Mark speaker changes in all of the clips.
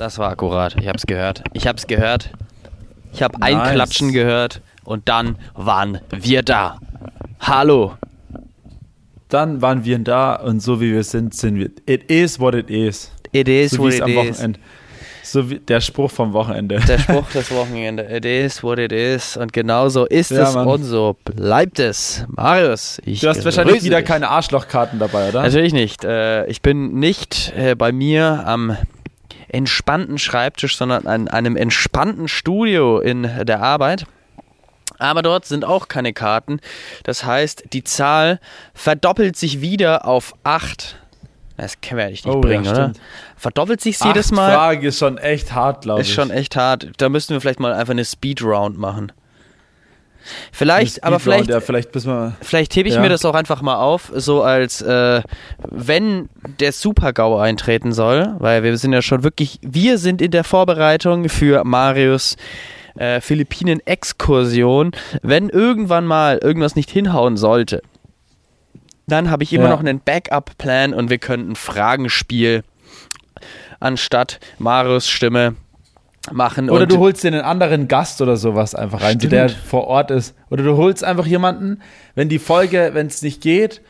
Speaker 1: Das war akkurat. Ich hab's gehört. Ich hab's gehört. Ich hab nice. ein Klatschen gehört und dann waren wir da. Hallo.
Speaker 2: Dann waren wir da und so wie wir sind, sind wir. It is what it is.
Speaker 1: It is
Speaker 2: so
Speaker 1: what it
Speaker 2: am
Speaker 1: is.
Speaker 2: Wochenende. So wie der Spruch vom Wochenende.
Speaker 1: Der Spruch des Wochenende. It is what it is. Und genau so ist ja, es Mann. und so bleibt es. Marius, ich
Speaker 2: Du hast wahrscheinlich wieder dich. keine Arschlochkarten dabei, oder?
Speaker 1: Natürlich nicht. Äh, ich bin nicht äh, bei mir am entspannten Schreibtisch, sondern an einem entspannten Studio in der Arbeit. Aber dort sind auch keine Karten. Das heißt, die Zahl verdoppelt sich wieder auf 8. Das können wir eigentlich nicht oh, bringen, ja, oder? Verdoppelt sich jedes Mal.
Speaker 2: Frage ist schon echt hart, glaube ich.
Speaker 1: Ist schon echt hart. Da müssten wir vielleicht mal einfach eine Speedround machen. Vielleicht, aber vielleicht,
Speaker 2: ja, vielleicht,
Speaker 1: vielleicht hebe ich ja. mir das auch einfach mal auf, so als äh, wenn der Super-GAU eintreten soll, weil wir sind ja schon wirklich, wir sind in der Vorbereitung für Marius äh, Philippinen-Exkursion. Wenn irgendwann mal irgendwas nicht hinhauen sollte, dann habe ich immer ja. noch einen Backup-Plan und wir könnten Fragenspiel anstatt Marius Stimme machen.
Speaker 2: Oder du holst dir einen anderen Gast oder sowas einfach rein, Stimmt. der vor Ort ist. Oder du holst einfach jemanden, wenn die Folge, wenn es nicht geht,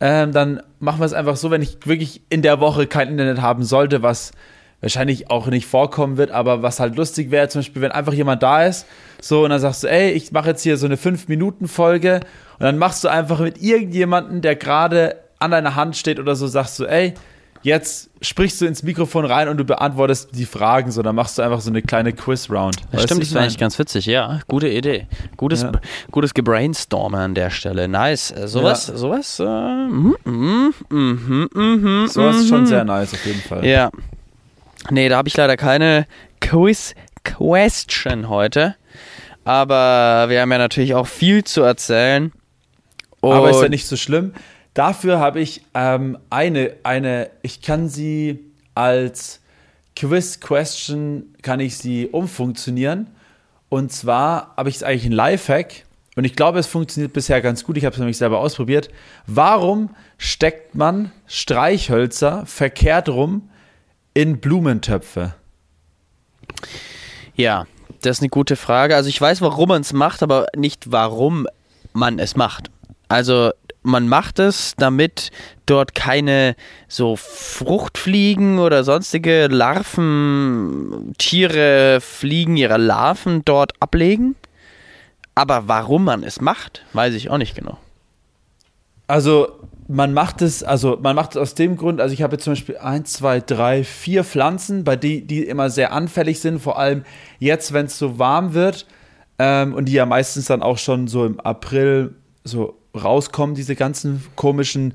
Speaker 2: ähm, dann machen wir es einfach so, wenn ich wirklich in der Woche kein Internet haben sollte, was wahrscheinlich auch nicht vorkommen wird, aber was halt lustig wäre, zum Beispiel, wenn einfach jemand da ist, so, und dann sagst du, ey, ich mache jetzt hier so eine 5-Minuten-Folge und dann machst du einfach mit irgendjemandem, der gerade an deiner Hand steht oder so, sagst du, ey, jetzt sprichst du ins Mikrofon rein und du beantwortest die Fragen, so, dann machst du einfach so eine kleine Quiz-Round.
Speaker 1: Das stimmt, das wäre eigentlich ganz witzig, ja. Gute Idee. Gutes, ja. gutes Gebrainstormen an der Stelle. Nice. Äh, sowas, ja. sowas, äh, mm, mm, mm,
Speaker 2: mm, sowas ist schon sehr nice, auf jeden Fall.
Speaker 1: Ja. Nee, da habe ich leider keine Quiz-Question heute. Aber wir haben ja natürlich auch viel zu erzählen.
Speaker 2: Aber ist ja nicht so schlimm. Dafür habe ich ähm, eine, eine, ich kann sie als Quiz-Question, kann ich sie umfunktionieren. Und zwar habe ich es eigentlich ein Lifehack. Und ich glaube, es funktioniert bisher ganz gut. Ich habe es nämlich selber ausprobiert. Warum steckt man Streichhölzer verkehrt rum in Blumentöpfe?
Speaker 1: Ja, das ist eine gute Frage. Also ich weiß, warum man es macht, aber nicht warum man es macht. Also man macht es, damit dort keine so Fruchtfliegen oder sonstige Larven, Tiere, Fliegen ihre Larven dort ablegen. Aber warum man es macht, weiß ich auch nicht genau.
Speaker 2: Also man macht es, also man macht es aus dem Grund, also ich habe zum Beispiel eins, zwei, drei, vier Pflanzen, bei die, die immer sehr anfällig sind, vor allem jetzt, wenn es so warm wird ähm, und die ja meistens dann auch schon so im April so rauskommen, diese ganzen komischen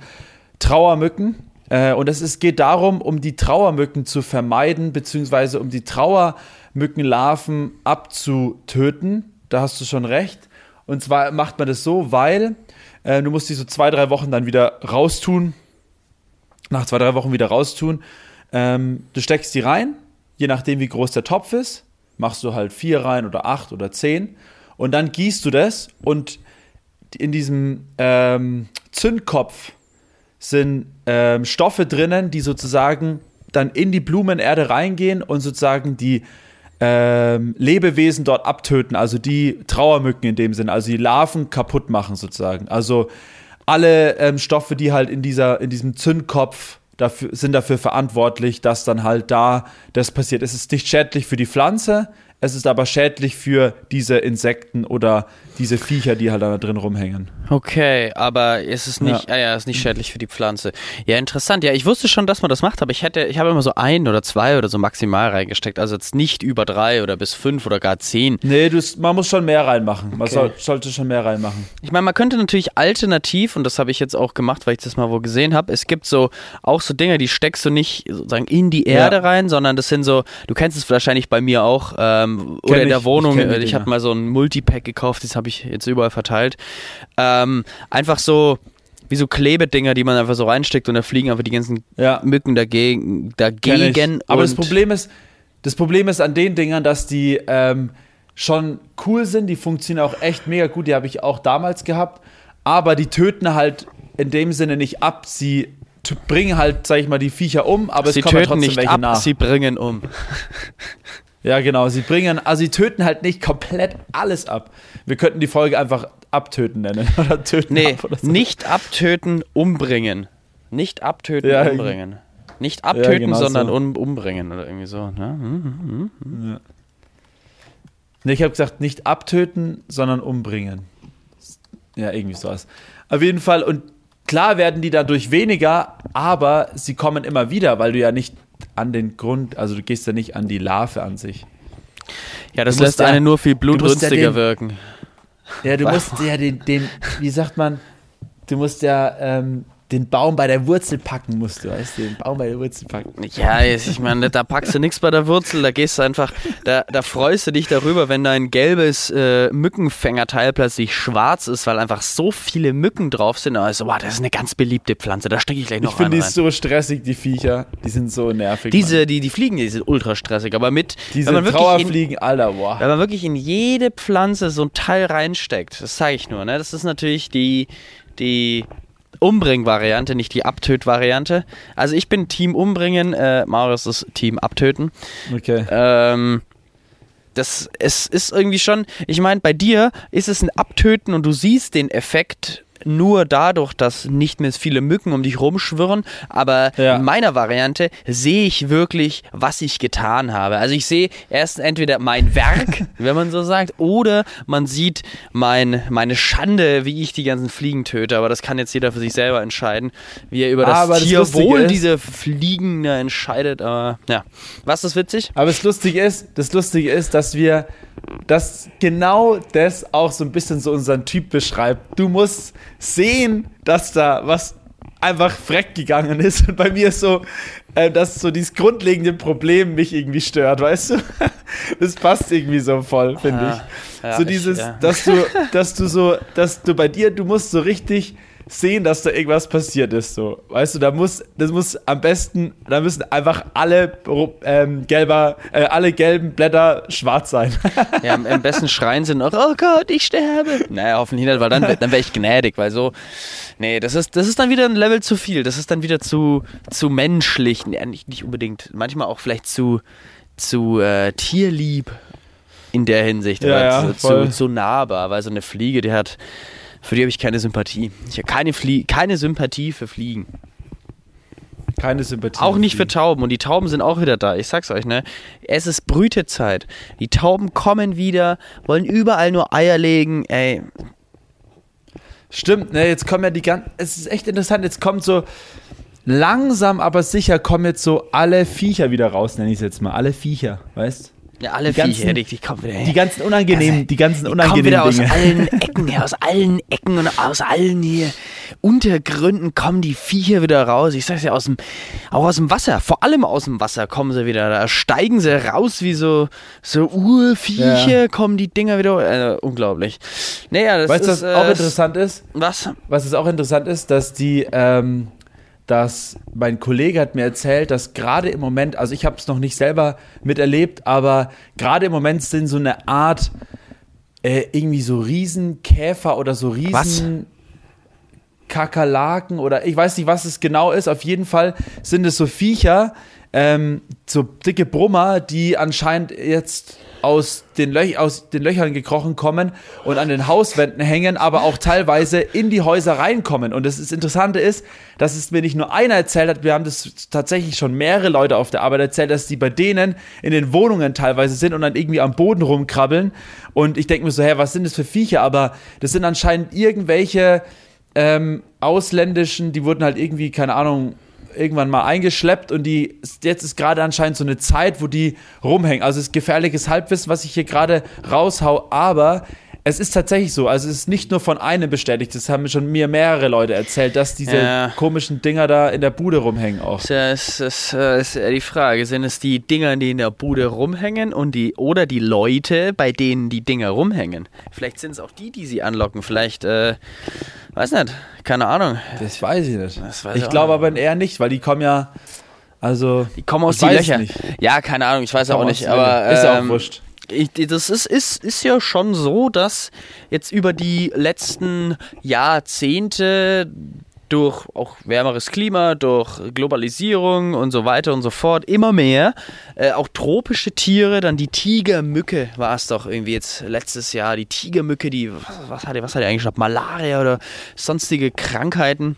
Speaker 2: Trauermücken. Äh, und es geht darum, um die Trauermücken zu vermeiden, beziehungsweise um die Trauermückenlarven abzutöten. Da hast du schon recht. Und zwar macht man das so, weil äh, du musst die so zwei, drei Wochen dann wieder raustun. Nach zwei, drei Wochen wieder raustun. Ähm, du steckst die rein, je nachdem wie groß der Topf ist. Machst du halt vier rein oder acht oder zehn. Und dann gießt du das und in diesem ähm, Zündkopf sind ähm, Stoffe drinnen, die sozusagen dann in die Blumenerde reingehen und sozusagen die ähm, Lebewesen dort abtöten, also die Trauermücken in dem Sinne, also die Larven kaputt machen sozusagen. Also alle ähm, Stoffe, die halt in dieser, in diesem Zündkopf dafür, sind dafür verantwortlich, dass dann halt da das passiert. Es ist nicht schädlich für die Pflanze, es ist aber schädlich für diese Insekten oder diese Viecher, die halt da drin rumhängen.
Speaker 1: Okay, aber ist es nicht, ja. Ah ja, ist nicht schädlich für die Pflanze. Ja, interessant. Ja, ich wusste schon, dass man das macht, aber ich hätte, ich habe immer so ein oder zwei oder so maximal reingesteckt. Also jetzt nicht über drei oder bis fünf oder gar zehn.
Speaker 2: Nee, du, man muss schon mehr reinmachen. Man okay. soll, sollte schon mehr reinmachen.
Speaker 1: Ich meine, man könnte natürlich alternativ, und das habe ich jetzt auch gemacht, weil ich das mal wo gesehen habe, es gibt so auch so Dinge, die steckst du nicht sozusagen in die Erde ja. rein, sondern das sind so, du kennst es wahrscheinlich bei mir auch, ähm, oder in der Wohnung. Ich, ich habe mal so ein Multipack gekauft, das habe ich jetzt überall verteilt. Ähm, einfach so wie so Klebedinger, die man einfach so reinsteckt und da fliegen einfach die ganzen ja. Mücken dagegen. dagegen
Speaker 2: Aber das Problem ist, das Problem ist an den Dingern, dass die ähm, schon cool sind, die funktionieren auch echt mega gut, die habe ich auch damals gehabt, aber die töten halt in dem Sinne nicht ab, sie bringen halt, sag ich mal, die Viecher um, aber
Speaker 1: sie
Speaker 2: es kommen
Speaker 1: töten
Speaker 2: trotzdem
Speaker 1: nicht
Speaker 2: welche
Speaker 1: ab,
Speaker 2: nach.
Speaker 1: sie bringen um.
Speaker 2: Ja, genau. Sie bringen, also sie töten halt nicht komplett alles ab. Wir könnten die Folge einfach abtöten nennen. Oder töten
Speaker 1: Nee,
Speaker 2: ab oder so.
Speaker 1: nicht abtöten, umbringen. Nicht abtöten,
Speaker 2: Ja,
Speaker 1: umbringen. Nicht abtöten,
Speaker 2: genau
Speaker 1: sondern
Speaker 2: so.
Speaker 1: um, umbringen oder irgendwie so. Ne? Hm, hm.
Speaker 2: Nee, ich habe gesagt, nicht abtöten, sondern umbringen. Ja, irgendwie sowas. Auf jeden Fall, und klar werden die dadurch weniger, aber sie kommen immer wieder, weil du ja nicht an den Grund, also du gehst ja nicht an die Larve an sich.
Speaker 1: Ja, das lässt
Speaker 2: ja-
Speaker 1: einen nur viel
Speaker 2: musst ja
Speaker 1: blutrünstiger
Speaker 2: den-
Speaker 1: wirken.
Speaker 2: Ja, du musst ja den, den, wie sagt man, du musst ja ähm, den Baum bei der Wurzel packen, musst du, weißt du, den Baum bei der Wurzel packen.
Speaker 1: Ja, ich meine, da packst du nichts bei der Wurzel, da gehst du einfach, da, da freust du dich darüber, wenn dein gelbes äh, Mückenfängerteil plötzlich schwarz ist, weil einfach so viele Mücken drauf sind. Also, wow, das ist eine ganz beliebte Pflanze, da stecke ich gleich noch
Speaker 2: Ich finde die
Speaker 1: rein.
Speaker 2: so stressig, die Viecher. Die sind so nervig.
Speaker 1: Diese, die, die Fliegen, die sind ultra stressig, aber mit.
Speaker 2: Diese
Speaker 1: wenn man wirklich in,
Speaker 2: Trauerfliegen, Alter, boah.
Speaker 1: wenn man wirklich in jede Pflanze so ein Teil reinsteckt, das sage ich nur, ne? Das ist natürlich die, die Umbring-Variante, nicht die Abtöt-Variante. Also ich bin Team Umbringen, äh, Marius ist Team Abtöten.
Speaker 2: Okay.
Speaker 1: Ähm, das es ist irgendwie schon, ich meine, bei dir ist es ein Abtöten und du siehst den Effekt nur dadurch, dass nicht mehr viele Mücken um dich rumschwirren, aber
Speaker 2: Ja.
Speaker 1: in meiner Variante sehe ich wirklich, was ich getan habe. Also ich sehe erst entweder mein Werk, wenn man so sagt, oder man sieht mein, meine Schande, wie ich die ganzen Fliegen töte, aber das kann jetzt jeder für sich selber entscheiden, wie er über das
Speaker 2: Aber das
Speaker 1: Tierwohl
Speaker 2: ist-
Speaker 1: dieser Fliegen entscheidet, aber ja. Was ist witzig?
Speaker 2: Aber das Lustige ist, das Lustige ist, dass wir, dass genau das auch so ein bisschen so unseren Typ beschreibt. Du musst sehen, dass da was einfach freck gegangen ist. Und bei mir ist so, äh, dass so dieses grundlegende Problem mich irgendwie stört, weißt du? Das passt irgendwie so voll, finde ich.
Speaker 1: ja,
Speaker 2: so
Speaker 1: ich-
Speaker 2: dieses,
Speaker 1: ja.
Speaker 2: dass du, dass du so, dass du bei dir, du musst so richtig sehen, dass da irgendwas passiert ist, so. Weißt du, da muss, das muss am besten, da müssen einfach alle ähm, gelber, äh, alle gelben Blätter schwarz sein.
Speaker 1: Ja, am, am besten schreien sie noch, oh Gott, ich sterbe. Naja, hoffentlich nicht, weil dann, dann wäre ich gnädig, weil so, nee, das ist, das ist dann wieder ein Level zu viel. Das ist dann wieder zu, zu menschlich. Ja, nicht, nicht unbedingt, manchmal auch vielleicht zu, zu äh, tierlieb in der Hinsicht.
Speaker 2: Ja, ja,
Speaker 1: zu, zu, zu nahbar, weil so eine Fliege, die hat, für die habe ich keine Sympathie. Ich habe keine, Flie keine Sympathie für Fliegen.
Speaker 2: Keine Sympathie.
Speaker 1: Auch nicht für Tauben. Und die Tauben sind auch wieder da. Ich sag's euch, ne? Es ist Brütezeit. Die Tauben kommen wieder, wollen überall nur Eier legen. Ey,
Speaker 2: Stimmt, ne, jetzt kommen ja die ganzen, es ist echt interessant, jetzt kommt so langsam, aber sicher kommen jetzt so alle Viecher wieder raus, nenne ich es jetzt mal. Alle Viecher, weißt
Speaker 1: ja, alle
Speaker 2: Die ganzen-
Speaker 1: Viecher, die, kommen wieder her.
Speaker 2: Die ganzen unangenehmen, die ganzen
Speaker 1: die kommen
Speaker 2: unangenehmen
Speaker 1: wieder aus
Speaker 2: Dinge.
Speaker 1: allen Ecken her, aus allen Ecken und aus allen hier Untergründen kommen die Viecher wieder raus. Ich sag's ja, aus dem, auch aus dem Wasser, vor allem aus dem Wasser kommen sie wieder. Da steigen sie raus wie so, so Urviecher,
Speaker 2: Ja.
Speaker 1: kommen die Dinger wieder. Äh, unglaublich. Naja, das
Speaker 2: Weißt du,
Speaker 1: ist.
Speaker 2: was auch
Speaker 1: äh,
Speaker 2: interessant ist?
Speaker 1: Was?
Speaker 2: Was es auch interessant ist, dass die, ähm, dass mein Kollege hat mir erzählt, dass gerade im Moment, also ich habe es noch nicht selber miterlebt, aber gerade im Moment sind so eine Art äh, irgendwie so Riesenkäfer oder so Riesen Kakerlaken oder ich weiß nicht, was es genau ist. Auf jeden Fall sind es so Viecher, ähm, so dicke Brummer, die anscheinend jetzt aus den, Löch aus den Löchern gekrochen kommen und an den Hauswänden hängen, aber auch teilweise in die Häuser reinkommen. Und das, ist- Interessante ist, dass es mir nicht nur einer erzählt hat, wir haben das tatsächlich schon mehrere Leute auf der Arbeit erzählt, dass die bei denen in den Wohnungen teilweise sind und dann irgendwie am Boden rumkrabbeln. Und ich denke mir so, hä, was sind das für Viecher? Aber das sind anscheinend irgendwelche ähm, ausländischen, die wurden halt irgendwie, keine Ahnung, irgendwann mal eingeschleppt und die jetzt ist gerade anscheinend so eine Zeit, wo die rumhängen. Also es ist gefährliches Halbwissen, was ich hier gerade raushau, aber es ist tatsächlich so. Also es ist nicht nur von einem bestätigt, das haben schon mir mehrere Leute erzählt, dass diese
Speaker 1: Ja.
Speaker 2: komischen Dinger da in der Bude rumhängen auch.
Speaker 1: Ja, ist, ist, äh, ist die Frage, sind es die Dinger, die in der Bude rumhängen und die oder die Leute, bei denen die Dinger rumhängen? Vielleicht sind es auch die, die sie anlocken. Vielleicht, äh, weiß nicht, keine Ahnung.
Speaker 2: Das weiß ich nicht.
Speaker 1: Das weiß ich
Speaker 2: glaube aber eher nicht, weil die kommen ja, also
Speaker 1: Die kommen aus
Speaker 2: Ich
Speaker 1: die
Speaker 2: weiß
Speaker 1: Löcher.
Speaker 2: nicht.
Speaker 1: Ja, keine Ahnung, ich weiß auch nicht, aber.
Speaker 2: Ist ja auch
Speaker 1: ähm,
Speaker 2: wurscht.
Speaker 1: Ich, das ist, ist, ist ja schon so, dass jetzt über die letzten Jahrzehnte durch auch wärmeres Klima, durch Globalisierung und so weiter und so fort immer mehr. Äh, auch tropische Tiere, dann die Tigermücke war es doch irgendwie jetzt letztes Jahr. Die Tigermücke, die, was, hat die, was hat die eigentlich gehabt? Malaria oder sonstige Krankheiten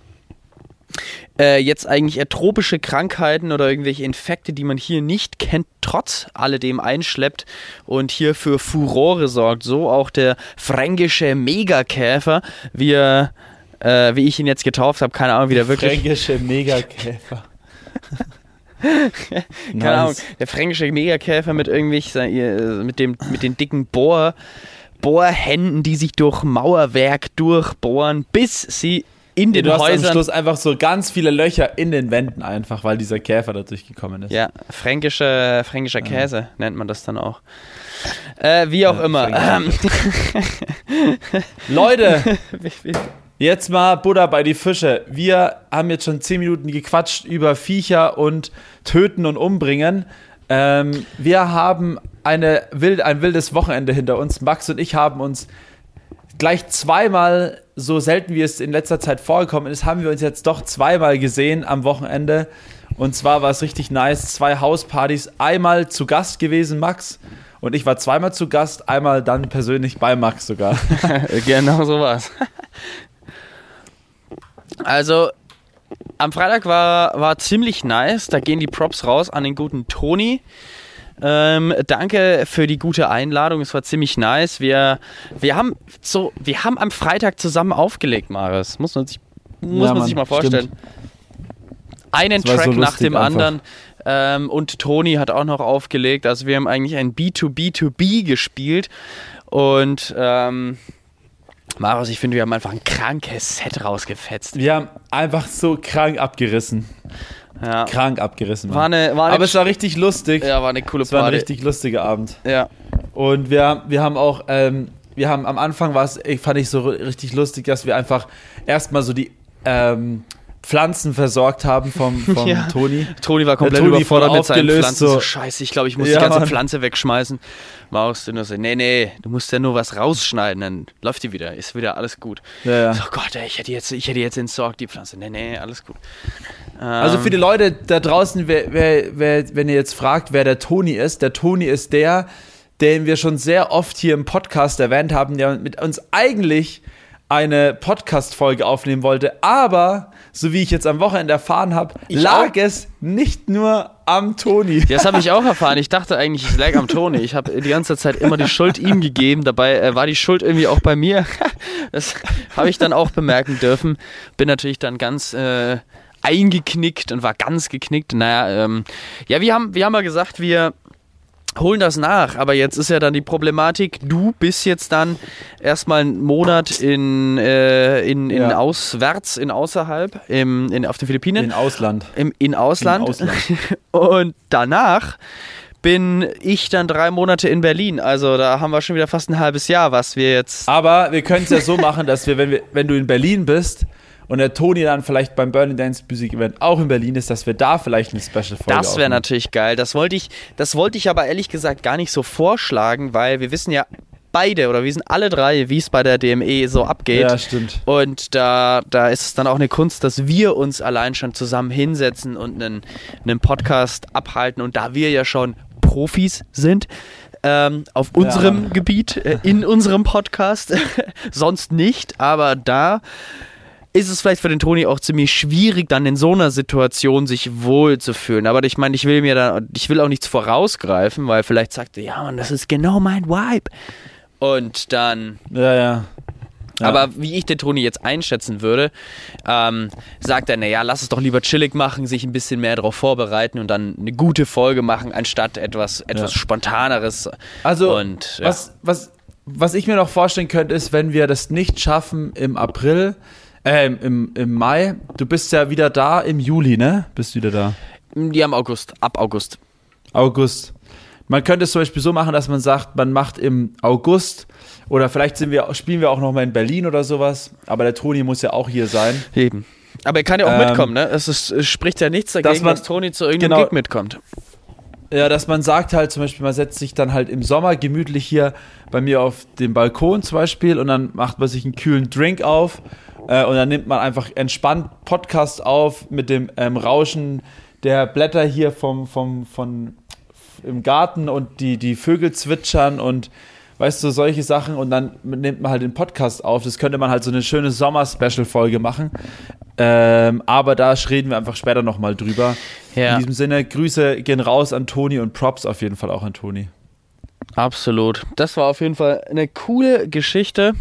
Speaker 1: äh, jetzt eigentlich eher tropische Krankheiten oder irgendwelche Infekte, die man hier nicht kennt, trotz alledem einschleppt und hier für Furore sorgt. So auch der fränkische Megakäfer, wie, er, äh, wie ich ihn jetzt getauft habe. Keine Ahnung, wie der wirklich.
Speaker 2: Fränkische Megakäfer.
Speaker 1: Keine nice. Ahnung, der fränkische Megakäfer mit irgendwie, mit, dem, mit den dicken Bohr, Bohrhänden, die sich durch Mauerwerk durchbohren, bis sie in den
Speaker 2: du
Speaker 1: Häusern.
Speaker 2: Hast am Schluss einfach so ganz viele Löcher in den Wänden einfach, weil dieser Käfer da durchgekommen ist.
Speaker 1: Ja, fränkische, fränkischer Käse ja. nennt man das dann auch. Äh, wie auch ja, immer. Ähm.
Speaker 2: Leute, jetzt mal Buddha bei die Fische. Wir haben jetzt schon 10 Minuten gequatscht über Viecher und Töten und Umbringen. Ähm, wir haben eine wild, ein wildes Wochenende hinter uns. Max und ich haben uns gleich zweimal, so selten wie es in letzter Zeit vorgekommen ist, haben wir uns jetzt doch zweimal gesehen am Wochenende. Und zwar war es richtig nice. Zwei Hauspartys. Einmal zu Gast gewesen, Max. Und ich war zweimal zu Gast, einmal dann persönlich bei Max sogar.
Speaker 1: genau so war's. Also, am Freitag war, war ziemlich nice. Da gehen die Props raus an den guten Toni. Ähm, danke für die gute Einladung. Es war ziemlich nice. Wir, wir, haben so, wir haben am Freitag zusammen aufgelegt, Maris. Muss man sich, muss ja, man sich mal vorstellen. Stimmt. Einen Track so nach dem einfach. anderen. Ähm, und Toni hat auch noch aufgelegt. Also wir haben eigentlich ein B2B2B gespielt. Und ähm, Marius, ich finde, wir haben einfach ein krankes Set rausgefetzt.
Speaker 2: Wir haben einfach so krank abgerissen ja. krank abgerissen
Speaker 1: war. Eine, war
Speaker 2: eine Aber es war richtig lustig.
Speaker 1: Ja, war eine coole
Speaker 2: Party. Es war ein richtig lustiger Abend.
Speaker 1: Ja.
Speaker 2: Und wir, wir haben auch, ähm, wir haben am Anfang war es, fand ich so richtig lustig, dass wir einfach erstmal so die ähm, Pflanzen versorgt haben vom, vom ja. Toni.
Speaker 1: Toni war komplett Toni überfordert mit seinen Pflanzen. So, so scheiße, ich glaube, ich muss ja, die ganze Mann. Pflanze wegschmeißen. Du nur so, nee, nee, du musst ja nur was rausschneiden, dann läuft die wieder, ist wieder alles gut. Ja, ja. So, Gott, ey, ich hätte jetzt, ich hätte jetzt entsorgt die Pflanze. Nee, nee, alles gut.
Speaker 2: Also für die Leute da draußen, wer, wer, wer, wenn ihr jetzt fragt, wer der Toni ist, der Toni ist der, den wir schon sehr oft hier im Podcast erwähnt haben, der mit uns eigentlich eine Podcast-Folge aufnehmen wollte, aber so wie ich jetzt am Wochenende erfahren habe, lag auch? es nicht nur am Toni.
Speaker 1: Das habe ich auch erfahren. Ich dachte eigentlich, es lag am Toni. Ich habe die ganze Zeit immer die Schuld ihm gegeben. Dabei äh, war die Schuld irgendwie auch bei mir. Das habe ich dann auch bemerken dürfen. Bin natürlich dann ganz äh, eingeknickt und war ganz geknickt. Naja, ähm, ja, wir haben, wir haben ja gesagt, wir holen das nach. Aber jetzt ist ja dann die Problematik, du bist jetzt dann erstmal einen Monat in, äh, in, in ja. auswärts, in außerhalb, im, in, auf den Philippinen.
Speaker 2: In Ausland.
Speaker 1: Im, in Ausland. In Ausland. und danach bin ich dann drei Monate in Berlin. Also da haben wir schon wieder fast ein halbes Jahr, was wir jetzt.
Speaker 2: Aber wir können es ja so machen, dass wir, wenn wir, wenn du in Berlin bist, und der Toni dann vielleicht beim Burning Dance Music Event auch in Berlin ist, dass wir da vielleicht eine Special Folge
Speaker 1: Das wäre natürlich geil. Das wollte ich, das wollte ich aber ehrlich gesagt gar nicht so vorschlagen, weil wir wissen ja beide oder wir sind alle drei, wie es bei der DME so abgeht.
Speaker 2: Ja, stimmt.
Speaker 1: Und da, da ist es dann auch eine Kunst, dass wir uns allein schon zusammen hinsetzen und einen, einen Podcast abhalten. Und da wir ja schon Profis sind, ähm, auf unserem ja. Gebiet, äh, in unserem Podcast, sonst nicht, aber da ist es vielleicht für den Toni auch ziemlich schwierig, dann in so einer Situation sich wohl zu fühlen. Aber ich meine, ich will mir da, ich will auch nichts vorausgreifen, weil vielleicht sagt er, ja, man, das ist genau mein Vibe. Und dann.
Speaker 2: Ja, ja.
Speaker 1: Ja. Aber wie ich den Toni jetzt einschätzen würde, ähm, sagt er, naja, lass es doch lieber chillig machen, sich ein bisschen mehr darauf vorbereiten und dann eine gute Folge machen, anstatt etwas, etwas ja. Spontaneres.
Speaker 2: Also, und, ja. was, was, was ich mir noch vorstellen könnte, ist, wenn wir das nicht schaffen im April, äh, im, im Mai. Du bist ja wieder da im Juli, ne? Bist du wieder da?
Speaker 1: Ja, im August, ab August.
Speaker 2: August. Man könnte es zum Beispiel so machen, dass man sagt, man macht im August oder vielleicht sind wir, spielen wir auch noch mal in Berlin oder sowas. Aber der Toni muss ja auch hier sein.
Speaker 1: Eben. Aber er kann ja auch ähm, mitkommen, ne? Es, ist, es, spricht ja nichts dagegen, dass, man, dass Toni zu irgendeinem genau, Gig mitkommt.
Speaker 2: Ja, dass man sagt halt zum Beispiel, man setzt sich dann halt im Sommer gemütlich hier bei mir auf den Balkon zum Beispiel und dann macht man sich einen kühlen Drink auf äh, und dann nimmt man einfach entspannt Podcast auf mit dem ähm, Rauschen der Blätter hier vom, vom, von, im Garten und die, die Vögel zwitschern und weißt du, solche Sachen und dann nimmt man halt den Podcast auf. Das könnte man halt so eine schöne Sommer-Special-Folge machen. Ähm, aber da reden wir einfach später nochmal drüber. Ja. In diesem Sinne, Grüße gehen raus an Toni und Props auf jeden Fall auch an Toni.
Speaker 1: Absolut. Das war auf jeden Fall eine coole Geschichte.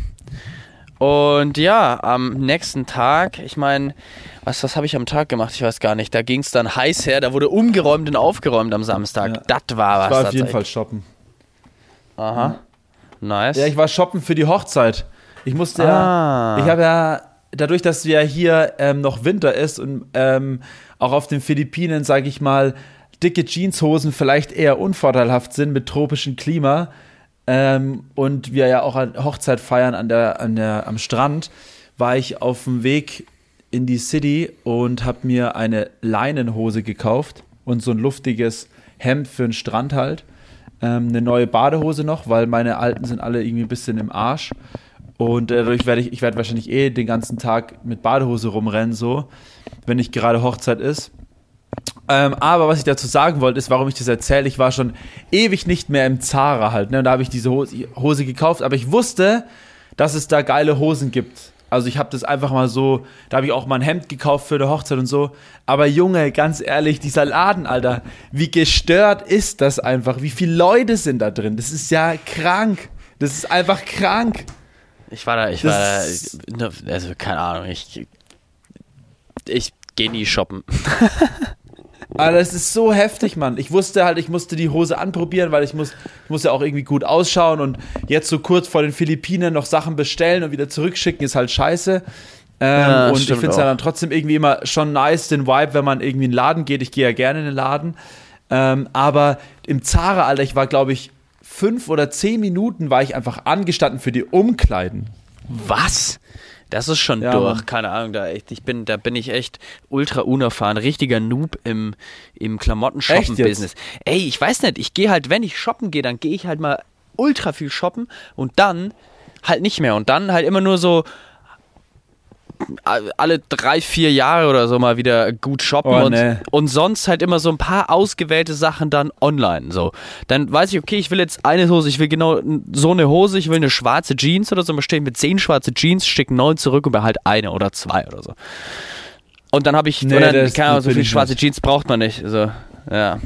Speaker 1: Und ja, am nächsten Tag, ich meine, was, was habe ich am Tag gemacht? Ich weiß gar nicht. Da ging es dann heiß her, da wurde umgeräumt und aufgeräumt am Samstag. Ja. Das war was.
Speaker 2: Ich war auf jeden Fall shoppen.
Speaker 1: Aha. Nice.
Speaker 2: Ja, ich war shoppen für die Hochzeit. Ich musste ah. ja, ich habe ja, dadurch, dass ja hier ähm, noch Winter ist und ähm, auch auf den Philippinen, sage ich mal, dicke Jeanshosen vielleicht eher unvorteilhaft sind mit tropischem Klima ähm, und wir ja auch eine Hochzeit feiern an der, an der, am Strand, war ich auf dem Weg in die City und habe mir eine Leinenhose gekauft und so ein luftiges Hemd für den Strand halt. Ähm, eine neue Badehose noch, weil meine alten sind alle irgendwie ein bisschen im Arsch. Und dadurch werde ich, ich werde wahrscheinlich eh den ganzen Tag mit Badehose rumrennen, so, wenn nicht gerade Hochzeit ist. Ähm, aber was ich dazu sagen wollte, ist, warum ich das erzähle. Ich war schon ewig nicht mehr im Zara halt. Ne? Und da habe ich diese Hose, Hose gekauft. Aber ich wusste, dass es da geile Hosen gibt. Also ich habe das einfach mal so, da habe ich auch mal ein Hemd gekauft für eine Hochzeit und so. Aber Junge, ganz ehrlich, dieser Laden, Alter, wie gestört ist das einfach? Wie viele Leute sind da drin? Das ist ja krank. Das ist einfach krank.
Speaker 1: Ich war da, ich das war da, also keine Ahnung, ich, ich gehe nie shoppen.
Speaker 2: Aber das ist so heftig, Mann. Ich wusste halt, ich musste die Hose anprobieren, weil ich muss, ich muss ja auch irgendwie gut ausschauen und jetzt so kurz vor den Philippinen noch Sachen bestellen und wieder zurückschicken ist halt scheiße. Ähm, ja, und ich finde es ja dann trotzdem irgendwie immer schon nice, den Vibe, wenn man irgendwie in den Laden geht. Ich gehe ja gerne in den Laden. Ähm, aber im Zara, Alter, ich war, glaube ich, fünf oder zehn Minuten war ich einfach angestanden für die Umkleiden.
Speaker 1: Was? Das ist schon ja, durch, Mann. keine Ahnung, da echt, ich bin, da bin ich echt ultra unerfahren, richtiger Noob im, im Klamotten-Shoppen-Business. Ey, ich weiß nicht, ich gehe halt, wenn ich shoppen gehe, dann gehe ich halt mal ultra viel shoppen und dann halt nicht mehr. Und dann halt immer nur so, alle drei, vier Jahre oder so mal wieder gut shoppen oh, und, nee. und sonst halt immer so ein paar ausgewählte Sachen dann online. So. Dann weiß ich, okay, ich will jetzt eine Hose, ich will genau so eine Hose, ich will eine schwarze Jeans oder so, steht mit zehn schwarze Jeans, schicke neun zurück und behalte eine oder zwei oder so. Und dann habe ich, nee, dann, keine Ahnung, so viele schwarze Jeans braucht man nicht. So, ja.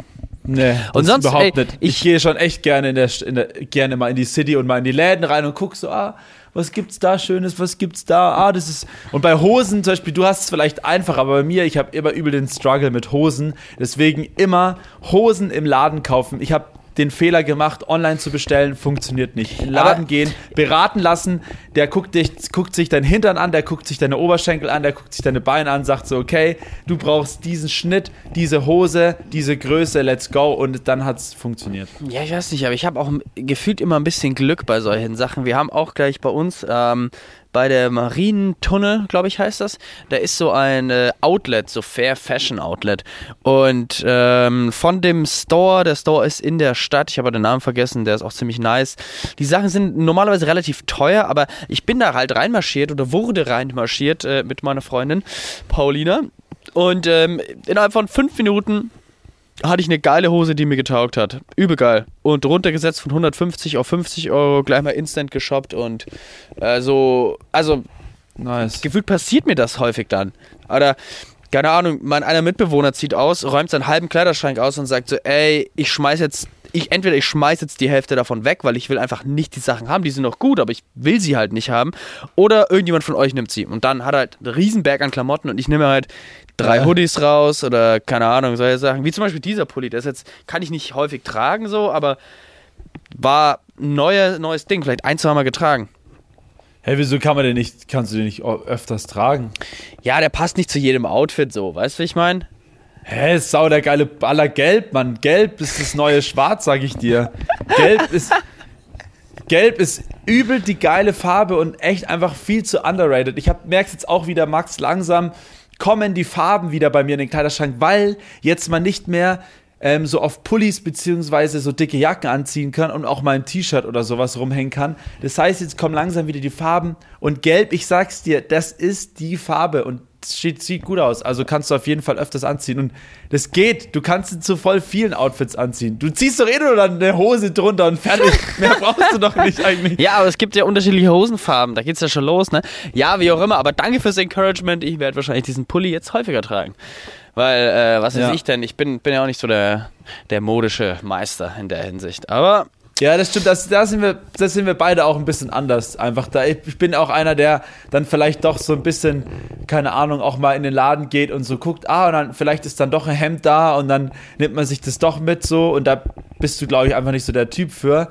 Speaker 2: Nee, und sonst überhaupt ey, nicht. Ich, ich gehe schon echt gerne in der, in der, gerne mal in die City und mal in die Läden rein und guck so, ah, was gibt's da Schönes, was gibt's da? Ah, das ist. Und bei Hosen zum Beispiel, du hast es vielleicht einfach, aber bei mir, ich habe immer übel den Struggle mit Hosen. Deswegen immer Hosen im Laden kaufen. Ich habe den Fehler gemacht, online zu bestellen, funktioniert nicht. In den Laden Aber gehen, beraten lassen, der guckt, dich, guckt sich deinen Hintern an, der guckt sich deine Oberschenkel an, der guckt sich deine Beine an, sagt so, okay, du brauchst diesen Schnitt, diese Hose, diese Größe, let's go und dann hat es funktioniert.
Speaker 1: Ja, ich weiß nicht, aber ich habe auch gefühlt immer ein bisschen Glück bei solchen Sachen. Wir haben auch gleich bei uns ähm, bei der Marientunnel, glaube ich, heißt das. Da ist so ein äh, Outlet, so Fair Fashion Outlet. Und ähm, von dem Store, der Store ist in der Stadt, ich habe den Namen vergessen, der ist auch ziemlich nice. Die Sachen sind normalerweise relativ teuer, aber ich bin da halt reinmarschiert oder wurde reinmarschiert äh, mit meiner Freundin Paulina. Und ähm, innerhalb von fünf Minuten hatte ich eine geile Hose, die mir getaugt hat. Übel geil. Und runtergesetzt von 150 auf 50 Euro, gleich mal instant geshoppt und äh, so, also nice. gefühlt passiert mir das häufig dann. Oder, keine Ahnung, mein einer Mitbewohner zieht aus, räumt seinen halben Kleiderschrank aus und sagt so, ey, ich schmeiß jetzt, ich, entweder ich schmeiß jetzt die Hälfte davon weg, weil ich will einfach nicht die Sachen haben, die sind noch gut, aber ich will sie halt nicht haben. Oder irgendjemand von euch nimmt sie. Und dann hat er halt einen Riesenberg an Klamotten und ich nehme halt drei Hoodies raus oder keine Ahnung, solche Sachen. Wie zum Beispiel dieser Pulli. Das jetzt kann ich nicht häufig tragen so, aber war ein neue, neues Ding. Vielleicht ein, zwei Mal getragen.
Speaker 2: Hey, wieso kann man den nicht, kannst du den nicht öfters tragen?
Speaker 1: Ja, der passt nicht zu jedem Outfit so. Weißt du, wie ich meine?
Speaker 2: Hä, sau der geile aller Gelb, Mann. Gelb ist das neue Schwarz, sag ich dir. Gelb ist. Gelb ist übel die geile Farbe und echt einfach viel zu underrated. Ich merke jetzt auch wieder, Max, langsam kommen die Farben wieder bei mir in den Kleiderschrank, weil jetzt mal nicht mehr ähm, so auf Pullis beziehungsweise so dicke Jacken anziehen kann und auch mal ein T-Shirt oder sowas rumhängen kann. Das heißt, jetzt kommen langsam wieder die Farben und Gelb, ich sag's dir, das ist die Farbe und sieht, sieht gut aus. Also kannst du auf jeden Fall öfters anziehen. Und das geht. Du kannst es zu voll vielen Outfits anziehen. Du ziehst doch eh nur dann eine Hose drunter und fertig. Mehr brauchst du doch nicht eigentlich.
Speaker 1: Ja, aber es gibt ja unterschiedliche Hosenfarben. Da geht's ja schon los, ne? Ja, wie auch immer. Aber danke fürs Encouragement. Ich werde wahrscheinlich diesen Pulli jetzt häufiger tragen. Weil, äh, was weiß ja. ich denn? Ich bin, bin ja auch nicht so der, der modische Meister in der Hinsicht. Aber
Speaker 2: ja, das stimmt. Das, da, sind wir, da sind wir beide auch ein bisschen anders. Einfach da. Ich bin auch einer, der dann vielleicht doch so ein bisschen, keine Ahnung, auch mal in den Laden geht und so guckt, ah, und dann vielleicht ist dann doch ein Hemd da und dann nimmt man sich das doch mit so und da bist du, glaube ich, einfach nicht so der Typ für.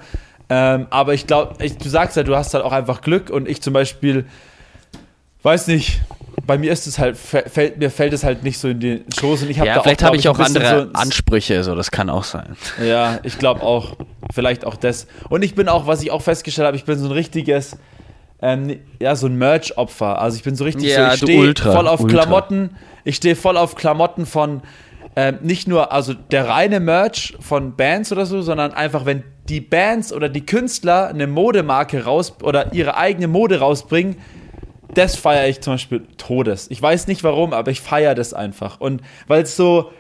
Speaker 2: Ähm, aber ich glaube, du sagst ja, du hast halt auch einfach Glück und ich zum Beispiel, weiß nicht, bei mir ist es halt, fällt, mir fällt es halt nicht so in den Schoß und ich habe
Speaker 1: ja,
Speaker 2: da
Speaker 1: vielleicht habe ich auch andere so Ansprüche, so das kann auch sein.
Speaker 2: Ja, ich glaube auch, vielleicht auch das. Und ich bin auch, was ich auch festgestellt habe, ich bin so ein richtiges, ähm, ja, so ein Merch-Opfer. Also ich bin so richtig
Speaker 1: ja,
Speaker 2: so, ich stehe voll auf Ultra. Klamotten, ich stehe voll auf Klamotten von ähm, nicht nur, also der reine Merch von Bands oder so, sondern einfach, wenn die Bands oder die Künstler eine Modemarke raus oder ihre eigene Mode rausbringen, das feiere ich zum Beispiel Todes. Ich weiß nicht warum, aber ich feiere das einfach. Und weil es so,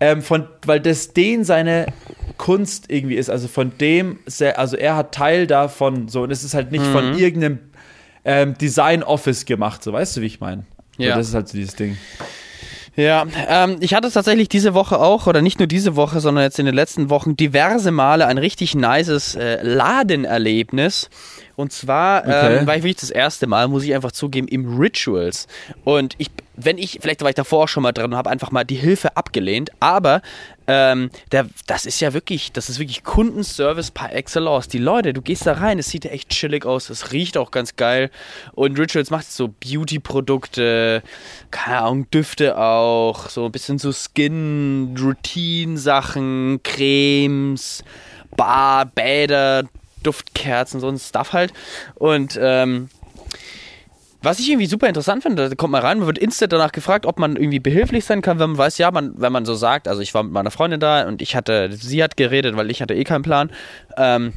Speaker 2: ähm, von, weil das den seine Kunst irgendwie ist, also von dem, also er hat Teil davon, so, und es ist halt nicht mhm. von irgendeinem ähm, Design Office gemacht, so, weißt du, wie ich meine? Ja. So, das ist halt so dieses Ding.
Speaker 1: Ja, ähm, ich hatte tatsächlich diese Woche auch, oder nicht nur diese Woche, sondern jetzt in den letzten Wochen diverse Male ein richtig nices äh, Ladenerlebnis. Und zwar okay. ähm, war ich wirklich das erste Mal, muss ich einfach zugeben, im Rituals. Und ich, wenn ich, vielleicht war ich davor auch schon mal dran und habe einfach mal die Hilfe abgelehnt, aber ähm, der, das ist ja wirklich, das ist wirklich Kundenservice par excellence. Die Leute, du gehst da rein, es sieht echt chillig aus, es riecht auch ganz geil. Und Rituals macht so Beauty-Produkte, keine Ahnung, Düfte auch, so ein bisschen so Skin-Routine-Sachen, Cremes, Bar, Bäder, Duftkerzen, so ein Stuff halt. Und ähm, was ich irgendwie super interessant finde, da kommt man rein, man wird instant danach gefragt, ob man irgendwie behilflich sein kann, wenn man weiß, ja, man, wenn man so sagt, also ich war mit meiner Freundin da und ich hatte, sie hat geredet, weil ich hatte eh keinen Plan. Ähm,